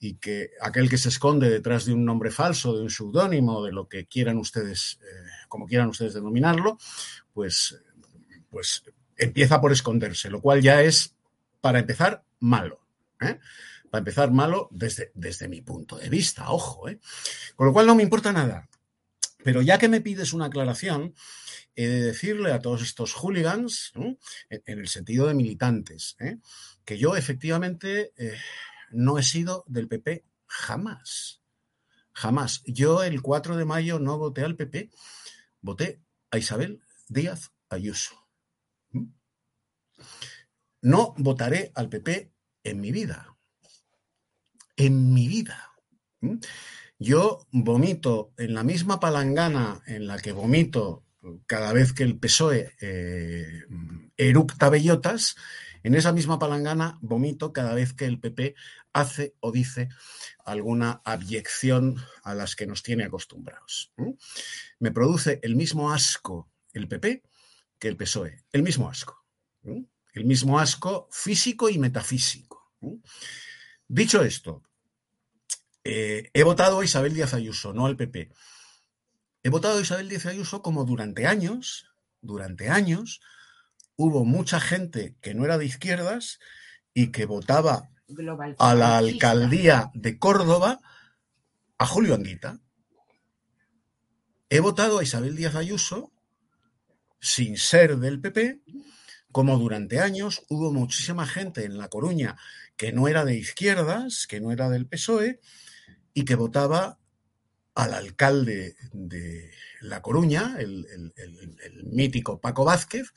Y que aquel que se esconde detrás de un nombre falso, de un seudónimo, de lo que quieran ustedes, eh, como quieran ustedes denominarlo, pues, pues empieza por esconderse, lo cual ya es, para empezar, malo. ¿eh? Para empezar, malo desde, desde mi punto de vista, ojo, ¿eh? Con lo cual no me importa nada. Pero ya que me pides una aclaración, he de decirle a todos estos hooligans, en, el sentido de militantes, ¿eh? que yo efectivamente eh, no he sido del PP jamás. Jamás. Yo el 4 de mayo no voté al PP, voté a Isabel Díaz Ayuso. ¿Mm? No votaré al PP en mi vida. En mi vida. ¿Mm? Yo vomito en la misma palangana en la que vomito cada vez que el PSOE eh, eructa bellotas, en esa misma palangana vomito cada vez que el PP hace o dice alguna abyección a las que nos tiene acostumbrados. Me produce el mismo asco el PP que el PSOE, el mismo asco. El mismo asco físico y metafísico. Dicho esto, eh, he votado a Isabel Díaz Ayuso, no al PP. He votado a Isabel Díaz Ayuso como durante años, durante años, hubo mucha gente que no era de izquierdas y que votaba a la alcaldía de Córdoba a Julio Anguita. He votado a Isabel Díaz Ayuso sin ser del PP, como durante años hubo muchísima gente en La Coruña que no era de izquierdas, que no era del PSOE, y que votaba al alcalde de La Coruña, el, mítico Paco Vázquez,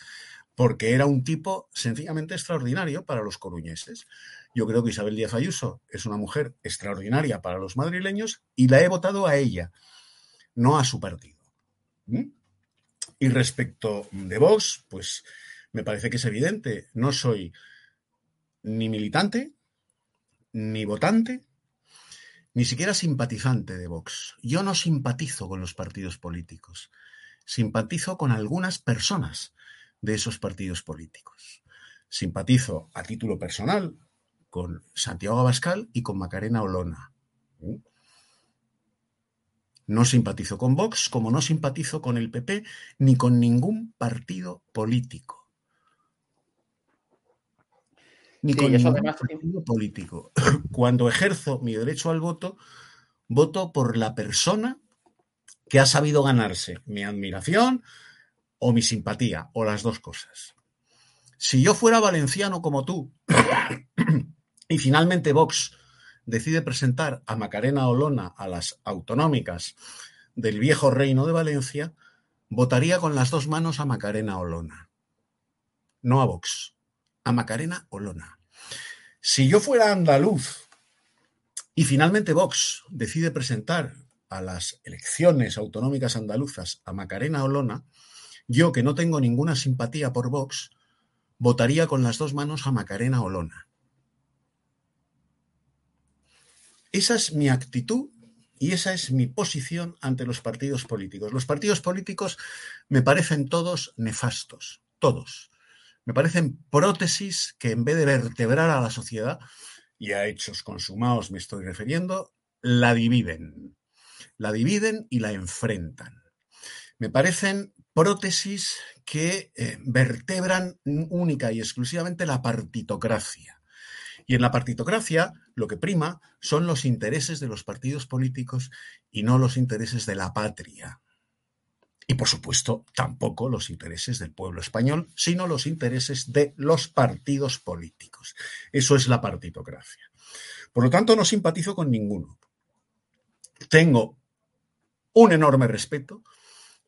porque era un tipo sencillamente extraordinario para los coruñeses. Yo creo que Isabel Díaz Ayuso es una mujer extraordinaria para los madrileños y la he votado a ella, no a su partido. ¿Mm? Y respecto de vos, pues me parece que es evidente, no soy ni militante, ni votante, ni siquiera simpatizante de Vox. Yo no simpatizo con los partidos políticos, simpatizo con algunas personas de esos partidos políticos. Simpatizo a título personal con Santiago Abascal y con Macarena Olona. No simpatizo con Vox como no simpatizo con el PP ni con ningún partido político ni con ningún partido político. Cuando ejerzo mi derecho al voto, voto por la persona que ha sabido ganarse mi admiración o mi simpatía, o las dos cosas. Si yo fuera valenciano como tú y finalmente Vox decide presentar a Macarena Olona a las autonómicas del viejo reino de Valencia, votaría con las dos manos a Macarena Olona, no a Vox a Macarena Olona. Si yo fuera andaluz y finalmente Vox decide presentar a las elecciones autonómicas andaluzas a Macarena Olona, yo que no tengo ninguna simpatía por Vox, votaría con las dos manos a Macarena Olona. Esa es mi actitud y esa es mi posición ante los partidos políticos. Los partidos políticos me parecen todos nefastos, todos. Me parecen prótesis que en vez de vertebrar a la sociedad, y a hechos consumados me estoy refiriendo, la dividen. La dividen y la enfrentan. Me parecen prótesis que eh, vertebran única y exclusivamente la partitocracia. Y en la partitocracia lo que prima son los intereses de los partidos políticos y no los intereses de la patria. Y por supuesto, tampoco los intereses del pueblo español, sino los intereses de los partidos políticos. Eso es la partitocracia. Por lo tanto, no simpatizo con ninguno. Tengo un enorme respeto,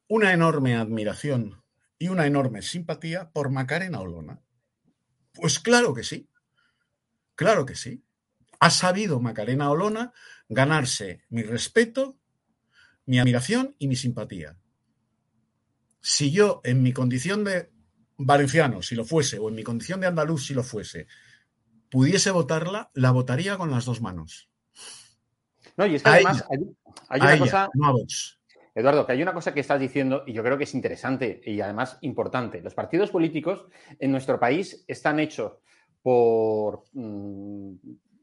una enorme admiración y una enorme simpatía por Macarena Olona. Pues claro que sí, claro que sí. Ha sabido Macarena Olona ganarse mi respeto, mi admiración y mi simpatía si yo en mi condición de valenciano, si lo fuese, o en mi condición de andaluz, si lo fuese, pudiese votarla, la votaría con las dos manos. No, y es que además hay, una cosa. Eduardo, que hay una cosa que estás diciendo y yo creo que es interesante y además importante. Los partidos políticos en nuestro país están hechos por, mm,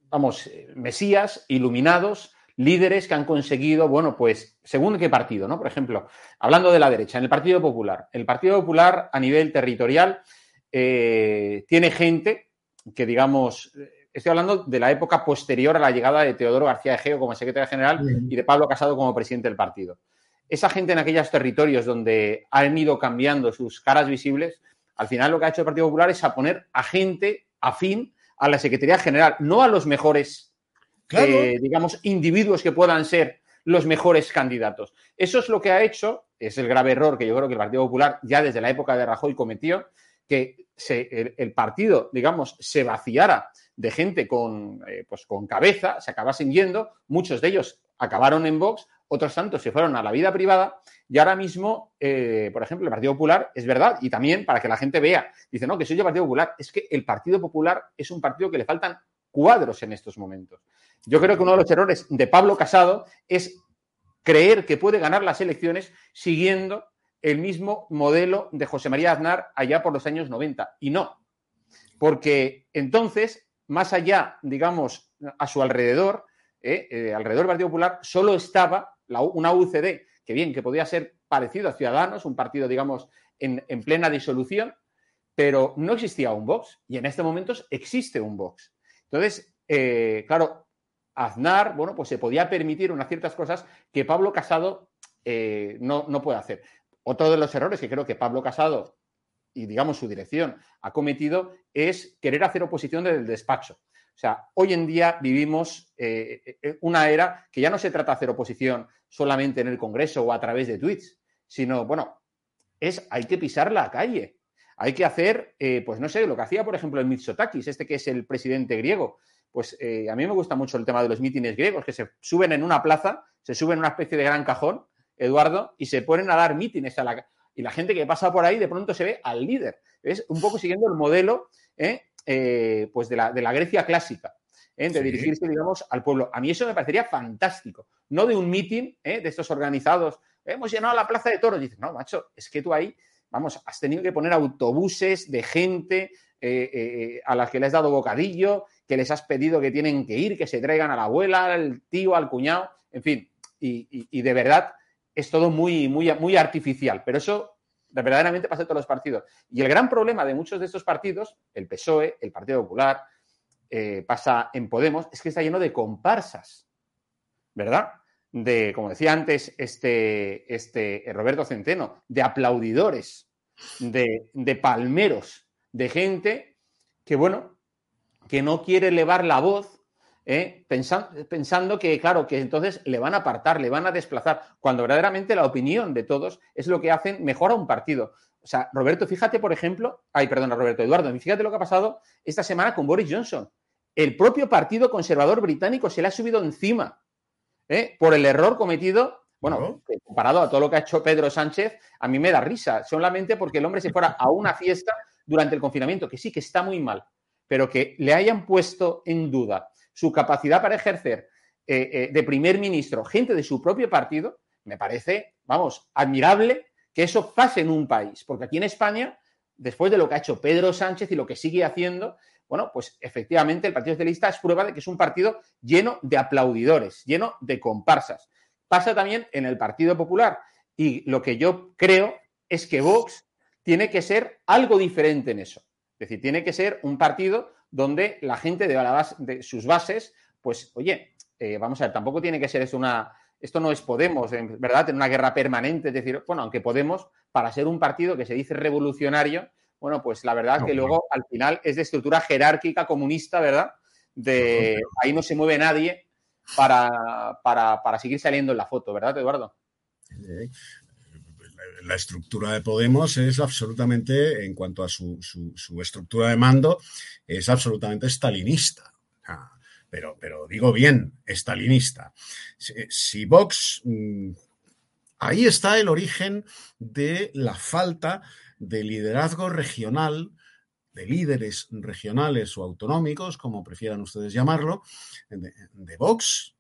vamos, mesías iluminados líderes que han conseguido, bueno, pues según qué partido, ¿no? Por ejemplo, hablando de la derecha, en el Partido Popular. El Partido Popular a nivel territorial eh, tiene gente que, digamos, estoy hablando de la época posterior a la llegada de Teodoro García Egeo como secretario general y de Pablo Casado como presidente del partido. Esa gente en aquellos territorios donde han ido cambiando sus caras visibles, al final lo que ha hecho el Partido Popular es a poner a gente afín a la Secretaría General, no a los mejores eh, digamos, individuos que puedan ser los mejores candidatos. Eso es lo que ha hecho, es el grave error que yo creo que el Partido Popular ya desde la época de Rajoy cometió, que el, partido, digamos, se vaciara de gente con, eh, pues con cabeza, se acabasen yendo, muchos de ellos acabaron en Vox, otros tantos se fueron a la vida privada y ahora mismo, eh, por ejemplo, el Partido Popular, es verdad, y también para que la gente vea, dice, no, que soy el Partido Popular, es que el Partido Popular es un partido que le faltan cuadros en estos momentos. Yo creo que uno de los errores de Pablo Casado es creer que puede ganar las elecciones siguiendo el mismo modelo de José María Aznar allá por los años 90. Y no, porque entonces, más allá, digamos, a su alrededor, eh, eh, alrededor del Partido Popular, solo estaba una UCD, que bien, que podía ser parecido a Ciudadanos, un partido, digamos, en, en plena disolución, pero no existía un Vox y en este momento existe un Vox. Entonces, eh, claro, Aznar, bueno, pues se podía permitir unas ciertas cosas que Pablo Casado eh, no, no puede hacer. Otro de los errores que creo que Pablo Casado y, digamos, su dirección ha cometido es querer hacer oposición desde el despacho. O sea, hoy en día vivimos eh, una era que ya no se trata de hacer oposición solamente en el Congreso o a través de tweets, sino, bueno, es hay que pisar la calle. Hay que hacer, eh, pues no sé, lo que hacía, por ejemplo, el Mitsotakis, este que es el presidente griego. Pues eh, a mí me gusta mucho el tema de los mítines griegos, que se suben en una plaza, se suben en una especie de gran cajón, Eduardo, y se ponen a dar mítines a la... Y la gente que pasa por ahí de pronto se ve al líder. Es un poco siguiendo el modelo ¿eh? pues de la, de la Grecia clásica. de dirigirse, digamos, al pueblo. A mí eso me parecería fantástico. No de un mitin de estos organizados. Hemos llenado la plaza de toros. Dices, no, macho, es que tú ahí vamos, has tenido que poner autobuses de gente eh, eh, a las que les has dado bocadillo, que les has pedido que tienen que ir, que se traigan a la abuela, al tío, al cuñado, en fin. Y, de verdad es todo muy, muy, muy artificial, pero eso verdaderamente pasa en todos los partidos. Y el gran problema de muchos de estos partidos, el PSOE, el Partido Popular, eh, pasa en Podemos, es que está lleno de comparsas, ¿verdad? de, como decía antes, este, este Roberto Centeno, de aplaudidores, de, de palmeros, de gente que, bueno, que no quiere elevar la voz ¿eh? pensando, pensando, que, claro, que entonces le van a apartar, le van a desplazar, cuando verdaderamente la opinión de todos es lo que hacen mejor a un partido. O sea, Roberto, fíjate, por ejemplo, ay, perdona, Roberto Eduardo, fíjate lo que ha pasado esta semana con Boris Johnson. El propio Partido Conservador Británico se le ha subido encima ¿eh? por el error cometido, bueno, comparado a todo lo que ha hecho Pedro Sánchez, a mí me da risa, solamente porque el hombre se fuera a una fiesta durante el confinamiento, que sí, que está muy mal, pero que le hayan puesto en duda su capacidad para ejercer eh, eh, de primer ministro gente de su propio partido, me parece, vamos, admirable que eso pase en un país, porque aquí en España, después de lo que ha hecho Pedro Sánchez y lo que sigue haciendo, bueno, pues efectivamente el Partido Socialista es prueba de que es un partido lleno de aplaudidores, lleno de comparsas. Pasa también en el Partido Popular. Y lo que yo creo es que Vox tiene que ser algo diferente en eso. Es decir, tiene que ser un partido donde la gente de, de sus bases, pues, oye, eh, vamos a ver, tampoco tiene que ser eso una. Esto no es Podemos, verdad, en una guerra permanente. Es decir, bueno, aunque Podemos, para ser un partido que se dice revolucionario, bueno, pues la verdad que luego al final es de estructura jerárquica comunista, ¿verdad? De ahí no se mueve nadie para, para, seguir saliendo en la foto, ¿verdad, Eduardo? La estructura de Podemos es absolutamente, en cuanto a su, estructura de mando, es absolutamente stalinista. Pero, pero digo bien, stalinista. Si, Vox mm, ahí está el origen de la falta de liderazgo regional, de líderes regionales o autonómicos, como prefieran ustedes llamarlo, de, Vox.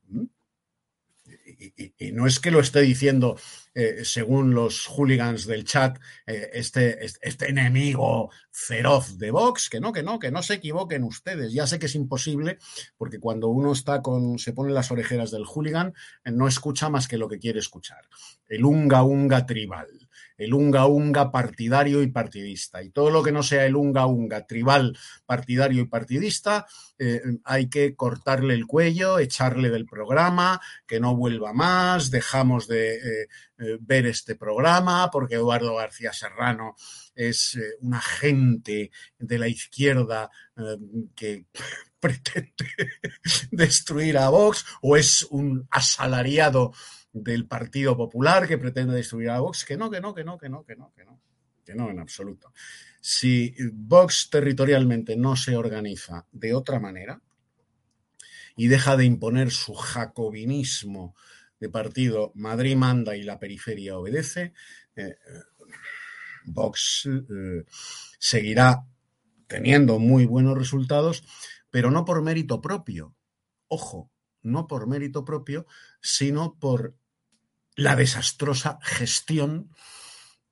Y, no es que lo esté diciendo eh, según los hooligans del chat, eh, este, este, enemigo feroz de Vox, que no, que no, que no se equivoquen ustedes. Ya sé que es imposible, porque cuando uno está con, se pone las orejeras del hooligan, eh, no escucha más que lo que quiere escuchar. El unga unga tribal el unga unga partidario y partidista. Y todo lo que no sea el unga unga tribal, partidario y partidista, eh, hay que cortarle el cuello, echarle del programa, que no vuelva más, dejamos de eh, eh, ver este programa porque Eduardo García Serrano es un agente de la izquierda que pretende destruir a Vox o es un asalariado del Partido Popular que pretende destruir a Vox, que no, que no, que no, que no, que no, que no, que no en absoluto. Si Vox territorialmente no se organiza de otra manera y deja de imponer su jacobinismo de partido Madrid manda y la periferia obedece, eh, Vox eh, seguirá teniendo muy buenos resultados, pero no por mérito propio. Ojo, no por mérito propio, sino por la desastrosa gestión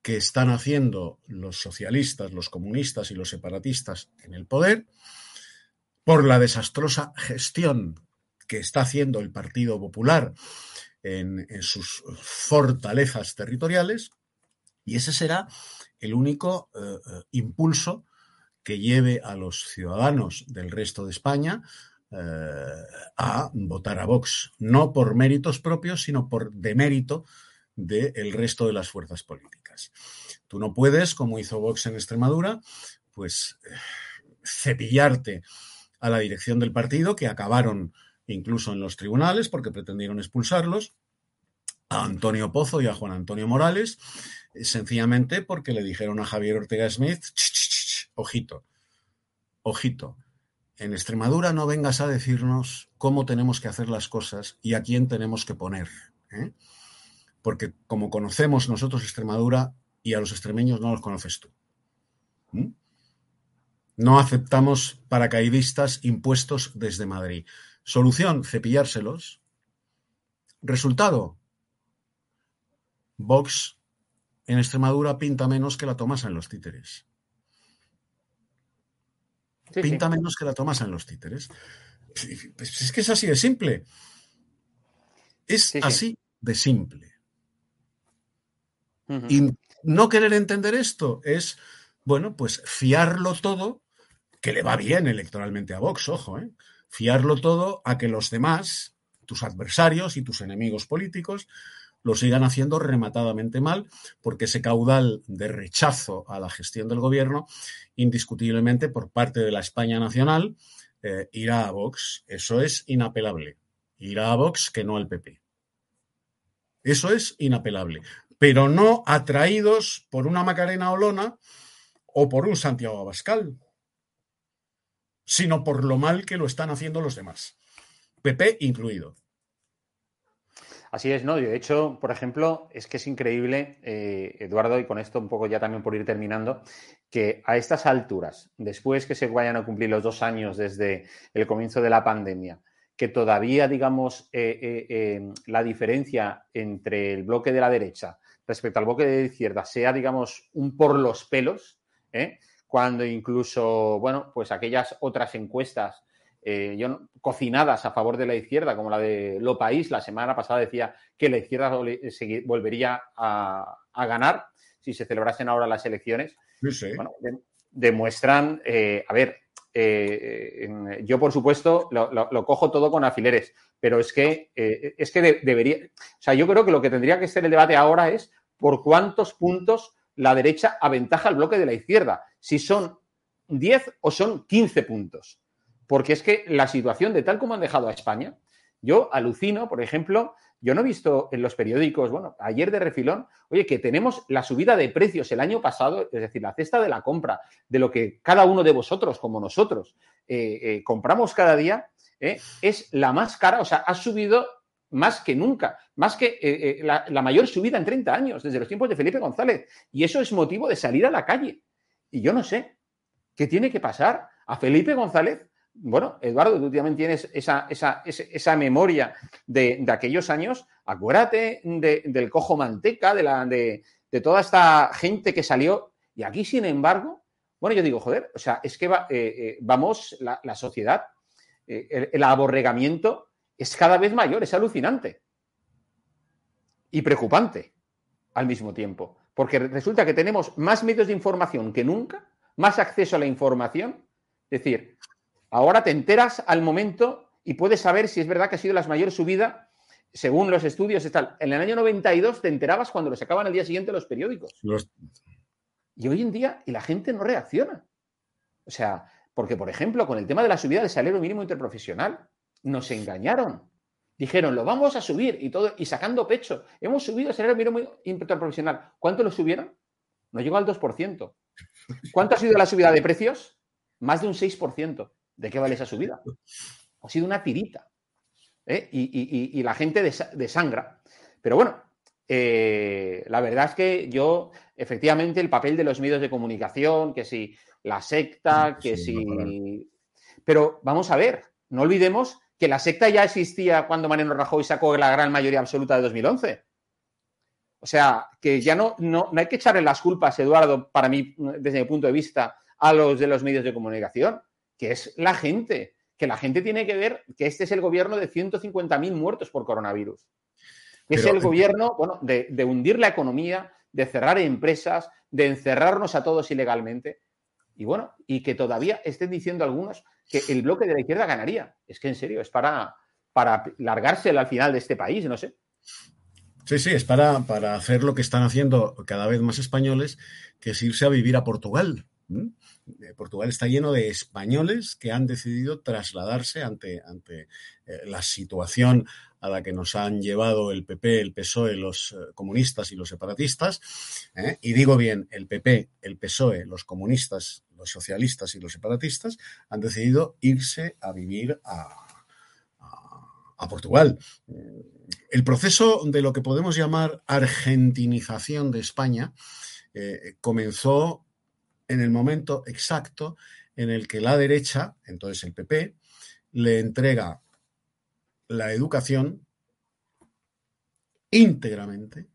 que están haciendo los socialistas, los comunistas y los separatistas en el poder, por la desastrosa gestión que está haciendo el Partido Popular en, sus fortalezas territoriales, y ese será el único eh, eh, impulso que lleve a los ciudadanos del resto de España a votar a Vox, no por méritos propios, sino por demérito del resto de las fuerzas políticas. Tú no puedes, como hizo Vox en Extremadura, pues cepillarte a la dirección del partido, que acabaron incluso en los tribunales porque pretendieron expulsarlos, a Antonio Pozo y a Juan Antonio Morales, sencillamente porque le dijeron a Javier Ortega Smith, ojito, ojito, en Extremadura no vengas a decirnos cómo tenemos que hacer las cosas y a quién tenemos que poner. ¿eh? Porque como conocemos nosotros Extremadura y a los extremeños no los conoces tú. No aceptamos paracaidistas impuestos desde Madrid. Solución, cepillárselos. Resultado, Vox en Extremadura pinta menos que la Tomasa en los títeres pinta menos que la tomas en los títeres. Pues es que es así de simple. Es así de simple. Y no querer entender esto es, bueno, pues fiarlo todo, que le va bien electoralmente a Vox, ojo, ¿eh? fiarlo todo a que los demás, tus adversarios y tus enemigos políticos, lo sigan haciendo rematadamente mal, porque ese caudal de rechazo a la gestión del gobierno, indiscutiblemente por parte de la España nacional, eh, irá a Vox. Eso es inapelable. Irá a Vox que no al PP. Eso es inapelable. Pero no atraídos por una Macarena Olona o por un Santiago Abascal, sino por lo mal que lo están haciendo los demás. PP incluido. Así es, ¿no? De hecho, por ejemplo, es que es increíble, eh, Eduardo, y con esto un poco ya también por ir terminando, que a estas alturas, después que se vayan a cumplir los dos años desde el comienzo de la pandemia, que todavía, digamos, eh, eh, la diferencia entre el bloque de la derecha respecto al bloque de la izquierda sea, digamos, un por los pelos, cuando incluso, bueno, pues aquellas otras encuestas eh, yo, cocinadas a favor de la izquierda, como la de Lo País, la semana pasada decía que la izquierda volvería a, ganar si se celebrasen ahora las elecciones. Bueno, demuestran, eh, a ver, eh, yo por supuesto lo, cojo todo con alfileres, pero es que, es que debería, o sea, yo creo que lo que tendría que ser el debate ahora es por cuántos puntos la derecha aventaja al bloque de la izquierda, si son 10 o son 15 puntos porque es que la situación de tal como han dejado a España, yo alucino, por ejemplo, yo no he visto en los periódicos, bueno, ayer de refilón, oye, que tenemos la subida de precios el año pasado, es decir, la cesta de la compra, de lo que cada uno de vosotros, como nosotros, eh, eh, compramos cada día, eh, es la más cara, o sea, ha subido más que nunca, más que la, la, mayor subida en 30 años, desde los tiempos de Felipe González. Y eso es motivo de salir a la calle. Y yo no sé qué tiene que pasar. A Felipe González bueno, Eduardo, tú también tienes esa, memoria de, aquellos años. Acuérdate del cojo manteca, de, toda esta gente que salió. Y aquí, sin embargo, bueno, yo digo, joder, o sea, es que eh, eh, vamos, la, sociedad, eh, el, el, aborregamiento es cada vez mayor, es alucinante. Y preocupante al mismo tiempo. Porque resulta que tenemos más medios de información que nunca, más acceso a la información. Es decir, Ahora te enteras al momento y puedes saber si es verdad que ha sido la mayor subida según los estudios y tal. En el año 92 te enterabas cuando lo sacaban al día siguiente los periódicos. Y hoy en día, y la gente no reacciona. O sea, Porque, por ejemplo, con el tema de la subida del salario mínimo interprofesional, nos engañaron. Dijeron, lo vamos a subir y todo, y sacando pecho. Hemos subido el salario mínimo interprofesional. ¿Cuánto lo subieron? No llegó al 2%. ¿Cuánto ha sido la subida de precios? Más de un 6%. ¿De qué vale esa subida? Ha sido una tirita. ¿eh? Y, la gente desangra. Pero bueno, eh, la verdad es que yo, efectivamente, el papel de los medios de comunicación, que si la secta, que si... Pero vamos a ver, no olvidemos que la secta ya existía cuando Mariano Rajoy sacó la gran mayoría absoluta de 2011. O sea, que ya no, no, no hay que echarle las culpas, Eduardo, para mí, desde mi punto de vista, a los de los medios de comunicación, que es la gente, que la gente tiene que ver que este es el gobierno de 150.000 muertos por coronavirus. es el gobierno, bueno, de, de hundir la economía, de cerrar empresas, de encerrarnos a todos ilegalmente. Y bueno, y que todavía estén diciendo algunos que el bloque de la izquierda ganaría. Es que en serio, es para, para largársela al final de este país, no sé. Sí, sí, es para, para hacer lo que están haciendo cada vez más españoles, que es irse a vivir a Portugal. Eh, Portugal está lleno de españoles que han decidido trasladarse ante, ante eh, la situación a la que nos han llevado el PP, el PSOE, los eh, comunistas y los separatistas. Y digo bien, el PP, el PSOE, los comunistas, los socialistas y los separatistas han decidido irse a vivir a, a Portugal. El proceso de lo que podemos llamar argentinización de España comenzó en el momento exacto en el que la derecha, entonces el PP, le entrega la educación íntegramente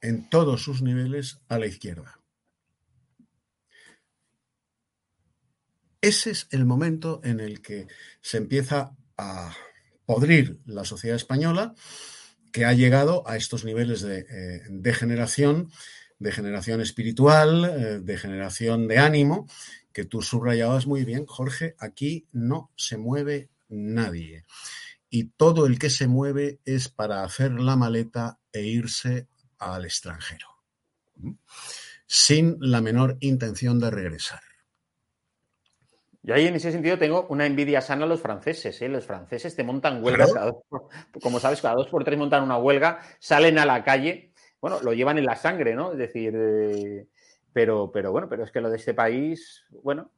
en todos sus niveles a la izquierda. Ese es el momento en el que se empieza a podrir la sociedad española que ha llegado a estos niveles de eh, degeneración, de generación espiritual, eh, de generación de ánimo, que tú subrayabas muy bien, Jorge, aquí no se mueve nadie. Y todo el que se mueve es para hacer la maleta e irse al extranjero, sin la menor intención de regresar. Yo ahí en ese sentido tengo una envidia sana a los franceses. ¿eh? Los franceses te montan huelgas, como sabes, cada dos por tres montan una huelga, salen a la calle, bueno, lo llevan en la sangre, ¿no? Es decir, eh, pero, pero bueno, pero es que lo de este país, bueno.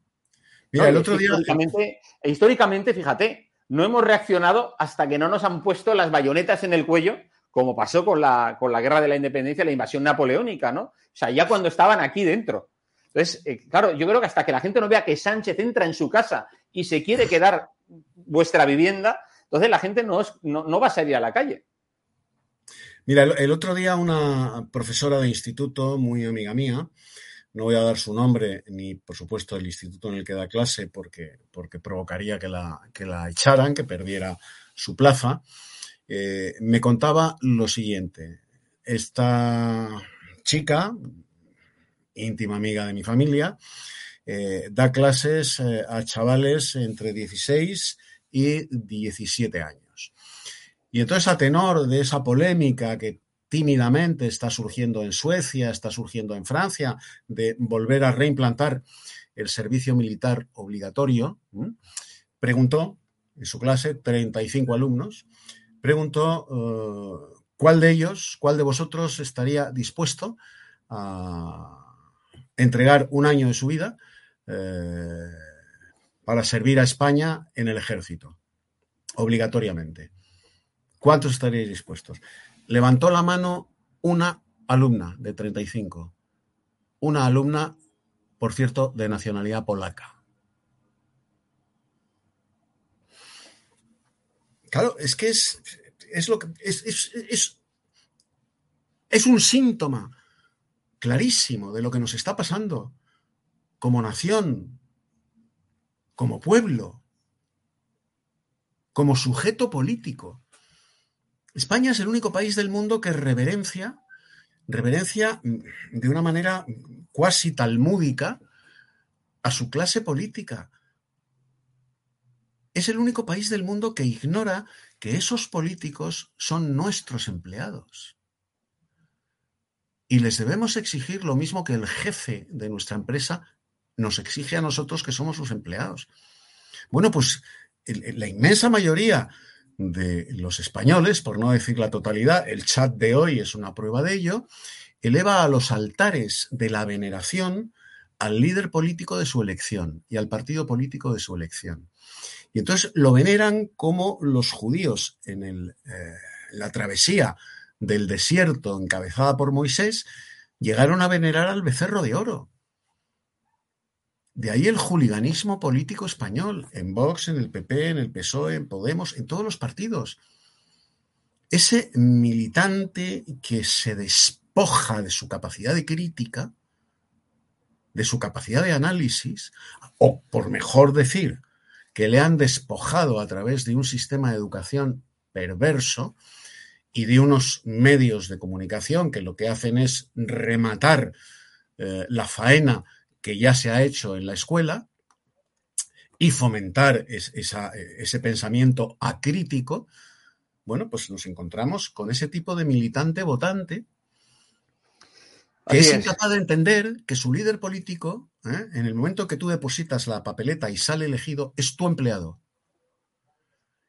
Mira, el otro día. Históricamente, históricamente, fíjate, no hemos reaccionado hasta que no nos han puesto las bayonetas en el cuello, como pasó con la, con la guerra de la independencia, la invasión napoleónica, ¿no? O sea, ya cuando estaban aquí dentro. Entonces, eh, claro, yo creo que hasta que la gente no vea que Sánchez entra en su casa y se quiere quedar vuestra vivienda, entonces la gente no, no, va a salir a la calle. Mira, el, otro día una profesora de instituto, muy amiga mía, no voy a dar su nombre ni, por supuesto, el instituto en el que da clase porque, porque provocaría que la, que la echaran, que perdiera su plaza, eh, me contaba lo siguiente. Esta chica, íntima amiga de mi familia, eh, da clases eh, a chavales entre 16 y 17 años. Y entonces, a tenor de esa polémica que tímidamente está surgiendo en Suecia, está surgiendo en Francia, de volver a reimplantar el servicio militar obligatorio, preguntó en su clase, 35 alumnos, preguntó eh, cuál de ellos, cuál de vosotros estaría dispuesto a entregar un año de su vida eh, para servir a España en el ejército, obligatoriamente. ¿Cuántos estaríais dispuestos? Levantó la mano una alumna de 35, una alumna, por cierto, de nacionalidad polaca. Claro, es que es, es lo que es, es, es un síntoma clarísimo de lo que nos está pasando como nación, como pueblo, como sujeto político. España es el único país del mundo que reverencia, reverencia de una manera cuasi talmúdica a su clase política. Es el único país del mundo que ignora que esos políticos son nuestros empleados. Y les debemos exigir lo mismo que el jefe de nuestra empresa nos exige a nosotros que somos sus empleados. Bueno, pues la inmensa mayoría de los españoles, por no decir la totalidad, el chat de hoy es una prueba de ello, eleva a los altares de la veneración al líder político de su elección y al partido político de su elección. Y entonces lo veneran como los judíos en eh, la travesía del desierto encabezada por Moisés llegaron a venerar al becerro de oro. De ahí el juliganismo político español, en Vox, en el PP, en el PSOE, en Podemos, en todos los partidos. Ese militante que se despoja de su capacidad de crítica, de su capacidad de análisis, o por mejor decir, que le han despojado a través de un sistema de educación perverso y de unos medios de comunicación que lo que hacen es rematar eh, la faena que ya se ha hecho en la escuela y fomentar ese pensamiento acrítico, bueno, pues nos encontramos con ese tipo de militante votante que es, incapaz de entender que su líder político, ¿eh? en el momento que tú depositas la papeleta y sale elegido, es tu empleado.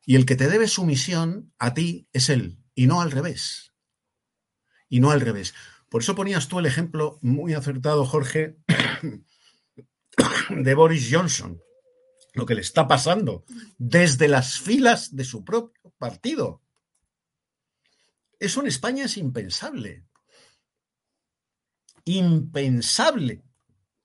Y el que te debe sumisión a ti es él, y no al revés. Y no al revés. Por eso ponías tú el ejemplo muy acertado, Jorge, de Boris Johnson, lo que le está pasando desde las filas de su propio partido. Eso en España es impensable. Impensable.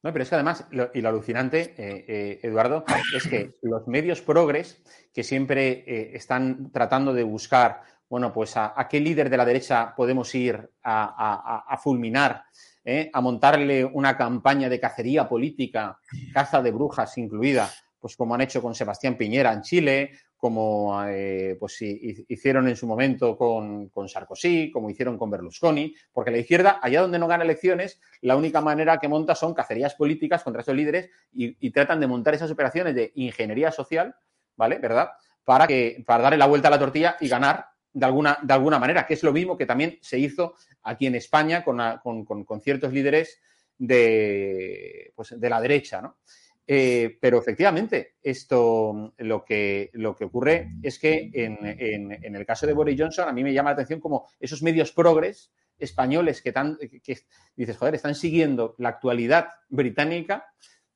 No, pero es que además, y lo alucinante, eh, eh, Eduardo, es que los medios progres que siempre eh, están tratando de buscar, bueno, pues a, qué líder de la derecha podemos ir a fulminar ¿eh? a montarle una campaña de cacería política, caza de brujas incluida, pues como han hecho con Sebastián Piñera en Chile, como eh, pues, hicieron en su momento con, Sarkozy, como hicieron con Berlusconi, porque la izquierda, allá donde no gana elecciones, la única manera que monta son cacerías políticas contra esos líderes y, tratan de montar esas operaciones de ingeniería social, ¿vale? ¿Verdad? Para, que, para darle la vuelta a la tortilla y ganar de alguna, de alguna manera, que es lo mismo que también se hizo aquí en España con, con, ciertos líderes de, pues, de la derecha, ¿no? Eh, pero efectivamente, esto lo que, lo que ocurre es que en, el caso de Boris Johnson, a mí me llama la atención como esos medios progres españoles que, tan, que dices, joder, están siguiendo la actualidad británica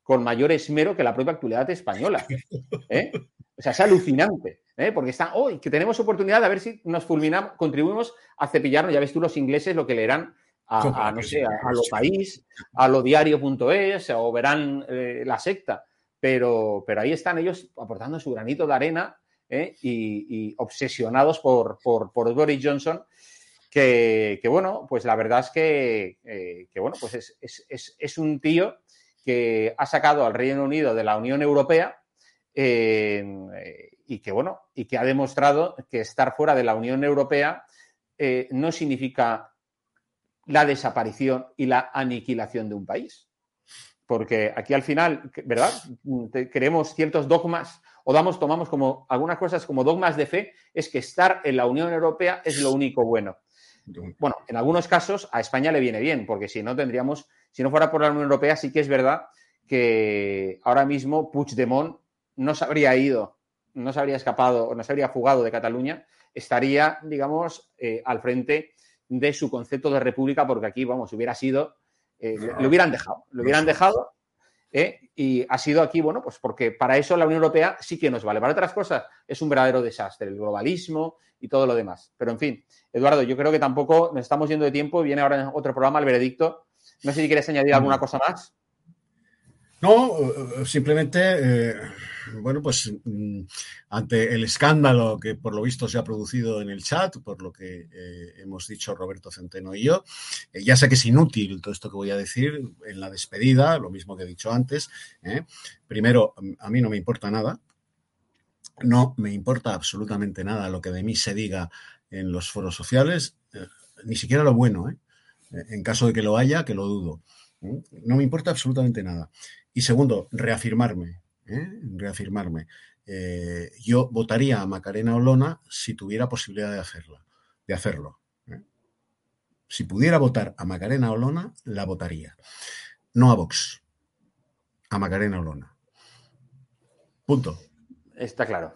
con mayor esmero que la propia actualidad española. ¿eh? O sea, es alucinante, ¿eh? porque están, hoy que tenemos oportunidad de a ver si nos fulminamos, contribuimos a cepillarnos. Ya ves tú los ingleses lo que leerán a, no sé, a, lo país, a lo diario.es o verán eh, la secta. Pero, pero ahí están ellos aportando su granito de arena ¿eh? y, obsesionados por, por, Boris Johnson. Que, bueno, pues la verdad es que, bueno, pues es, es, es, un tío que ha sacado al Reino Unido de la Unión Europea eh, y que, bueno, y que ha demostrado que estar fuera de la Unión Europea eh, no significa la desaparición y la aniquilación de un país. Porque aquí al final, ¿verdad? Creemos ciertos dogmas o damos, tomamos como algunas cosas como dogmas de fe, es que estar en la Unión Europea es lo único bueno. Bueno, en algunos casos a España le viene bien, porque si no tendríamos, si no fuera por la Unión Europea, sí que es verdad que ahora mismo Puigdemont no se habría ido, no se habría escapado o no se habría fugado de Cataluña, estaría, digamos, eh, al frente de su concepto de república, porque aquí, vamos, hubiera sido, eh, le, hubieran dejado, lo hubieran dejado, eh, y ha sido aquí, bueno, pues porque para eso la Unión Europea sí que nos vale. Para otras cosas es un verdadero desastre, el globalismo y todo lo demás. Pero en fin, Eduardo, yo creo que tampoco nos estamos yendo de tiempo, viene ahora otro programa, el veredicto. No sé si quieres añadir alguna mm. cosa más. No, simplemente bueno, pues mm, ante el escándalo que por lo visto se ha producido en el chat, por lo que eh, hemos dicho Roberto Centeno y yo, eh, ya sé que es inútil todo esto que voy a decir en la despedida, lo mismo que he dicho antes. ¿eh? Primero, mm, a mí no me importa nada, no me importa absolutamente nada lo que de mí se diga en los foros sociales, ni siquiera lo bueno, en caso de que lo haya, que lo dudo. No me importa absolutamente nada. Y segundo, reafirmarme. ¿Eh? reafirmarme. Eh, yo votaría a Macarena Olona si tuviera posibilidad de, hacerla, de hacerlo. ¿eh? Si pudiera votar a Macarena Olona, la votaría. No a Vox. a Macarena Olona. Punto. Está claro.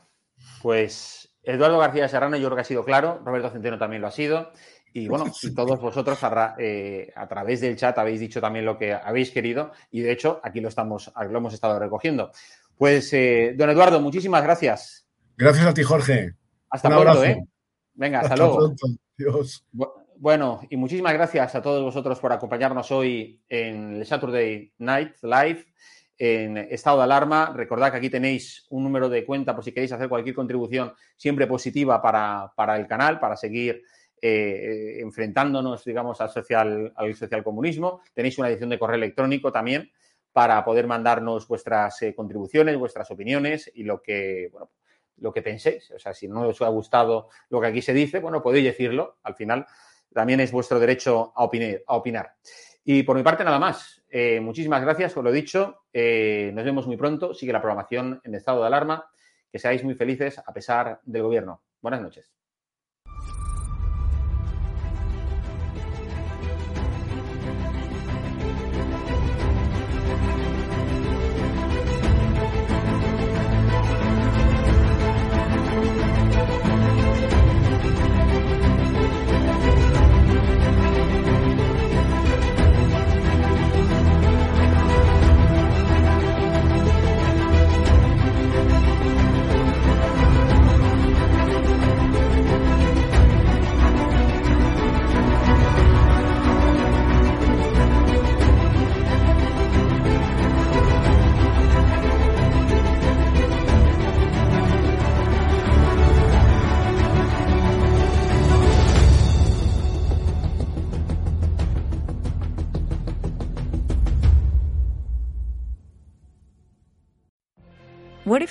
Pues Eduardo García Serrano yo creo que ha sido claro, Roberto Centeno también lo ha sido. Y bueno, y todos vosotros a, eh, a, través del chat habéis dicho también lo que habéis querido y de hecho aquí lo, estamos, lo hemos estado recogiendo. Pues, eh, don Eduardo, muchísimas gracias. Gracias a ti, Jorge. Hasta pronto, ¿eh? Venga, hasta, luego. Bueno, y muchísimas gracias a todos vosotros por acompañarnos hoy en el Saturday Night Live en estado de alarma. Recordad que aquí tenéis un número de cuenta por si queréis hacer cualquier contribución siempre positiva para, para el canal, para seguir eh, enfrentándonos, digamos, al social, al social comunismo. Tenéis una edición de correo electrónico también para poder mandarnos vuestras eh, contribuciones, vuestras opiniones y lo que, bueno, lo que penséis. O sea, si no os ha gustado lo que aquí se dice, bueno, podéis decirlo. Al final, también es vuestro derecho a opinar. A opinar. Y por mi parte, nada más. Eh, muchísimas gracias, os lo he dicho. nos vemos muy pronto. Sigue la programación en estado de alarma. Que seáis muy felices a pesar del gobierno. Buenas noches.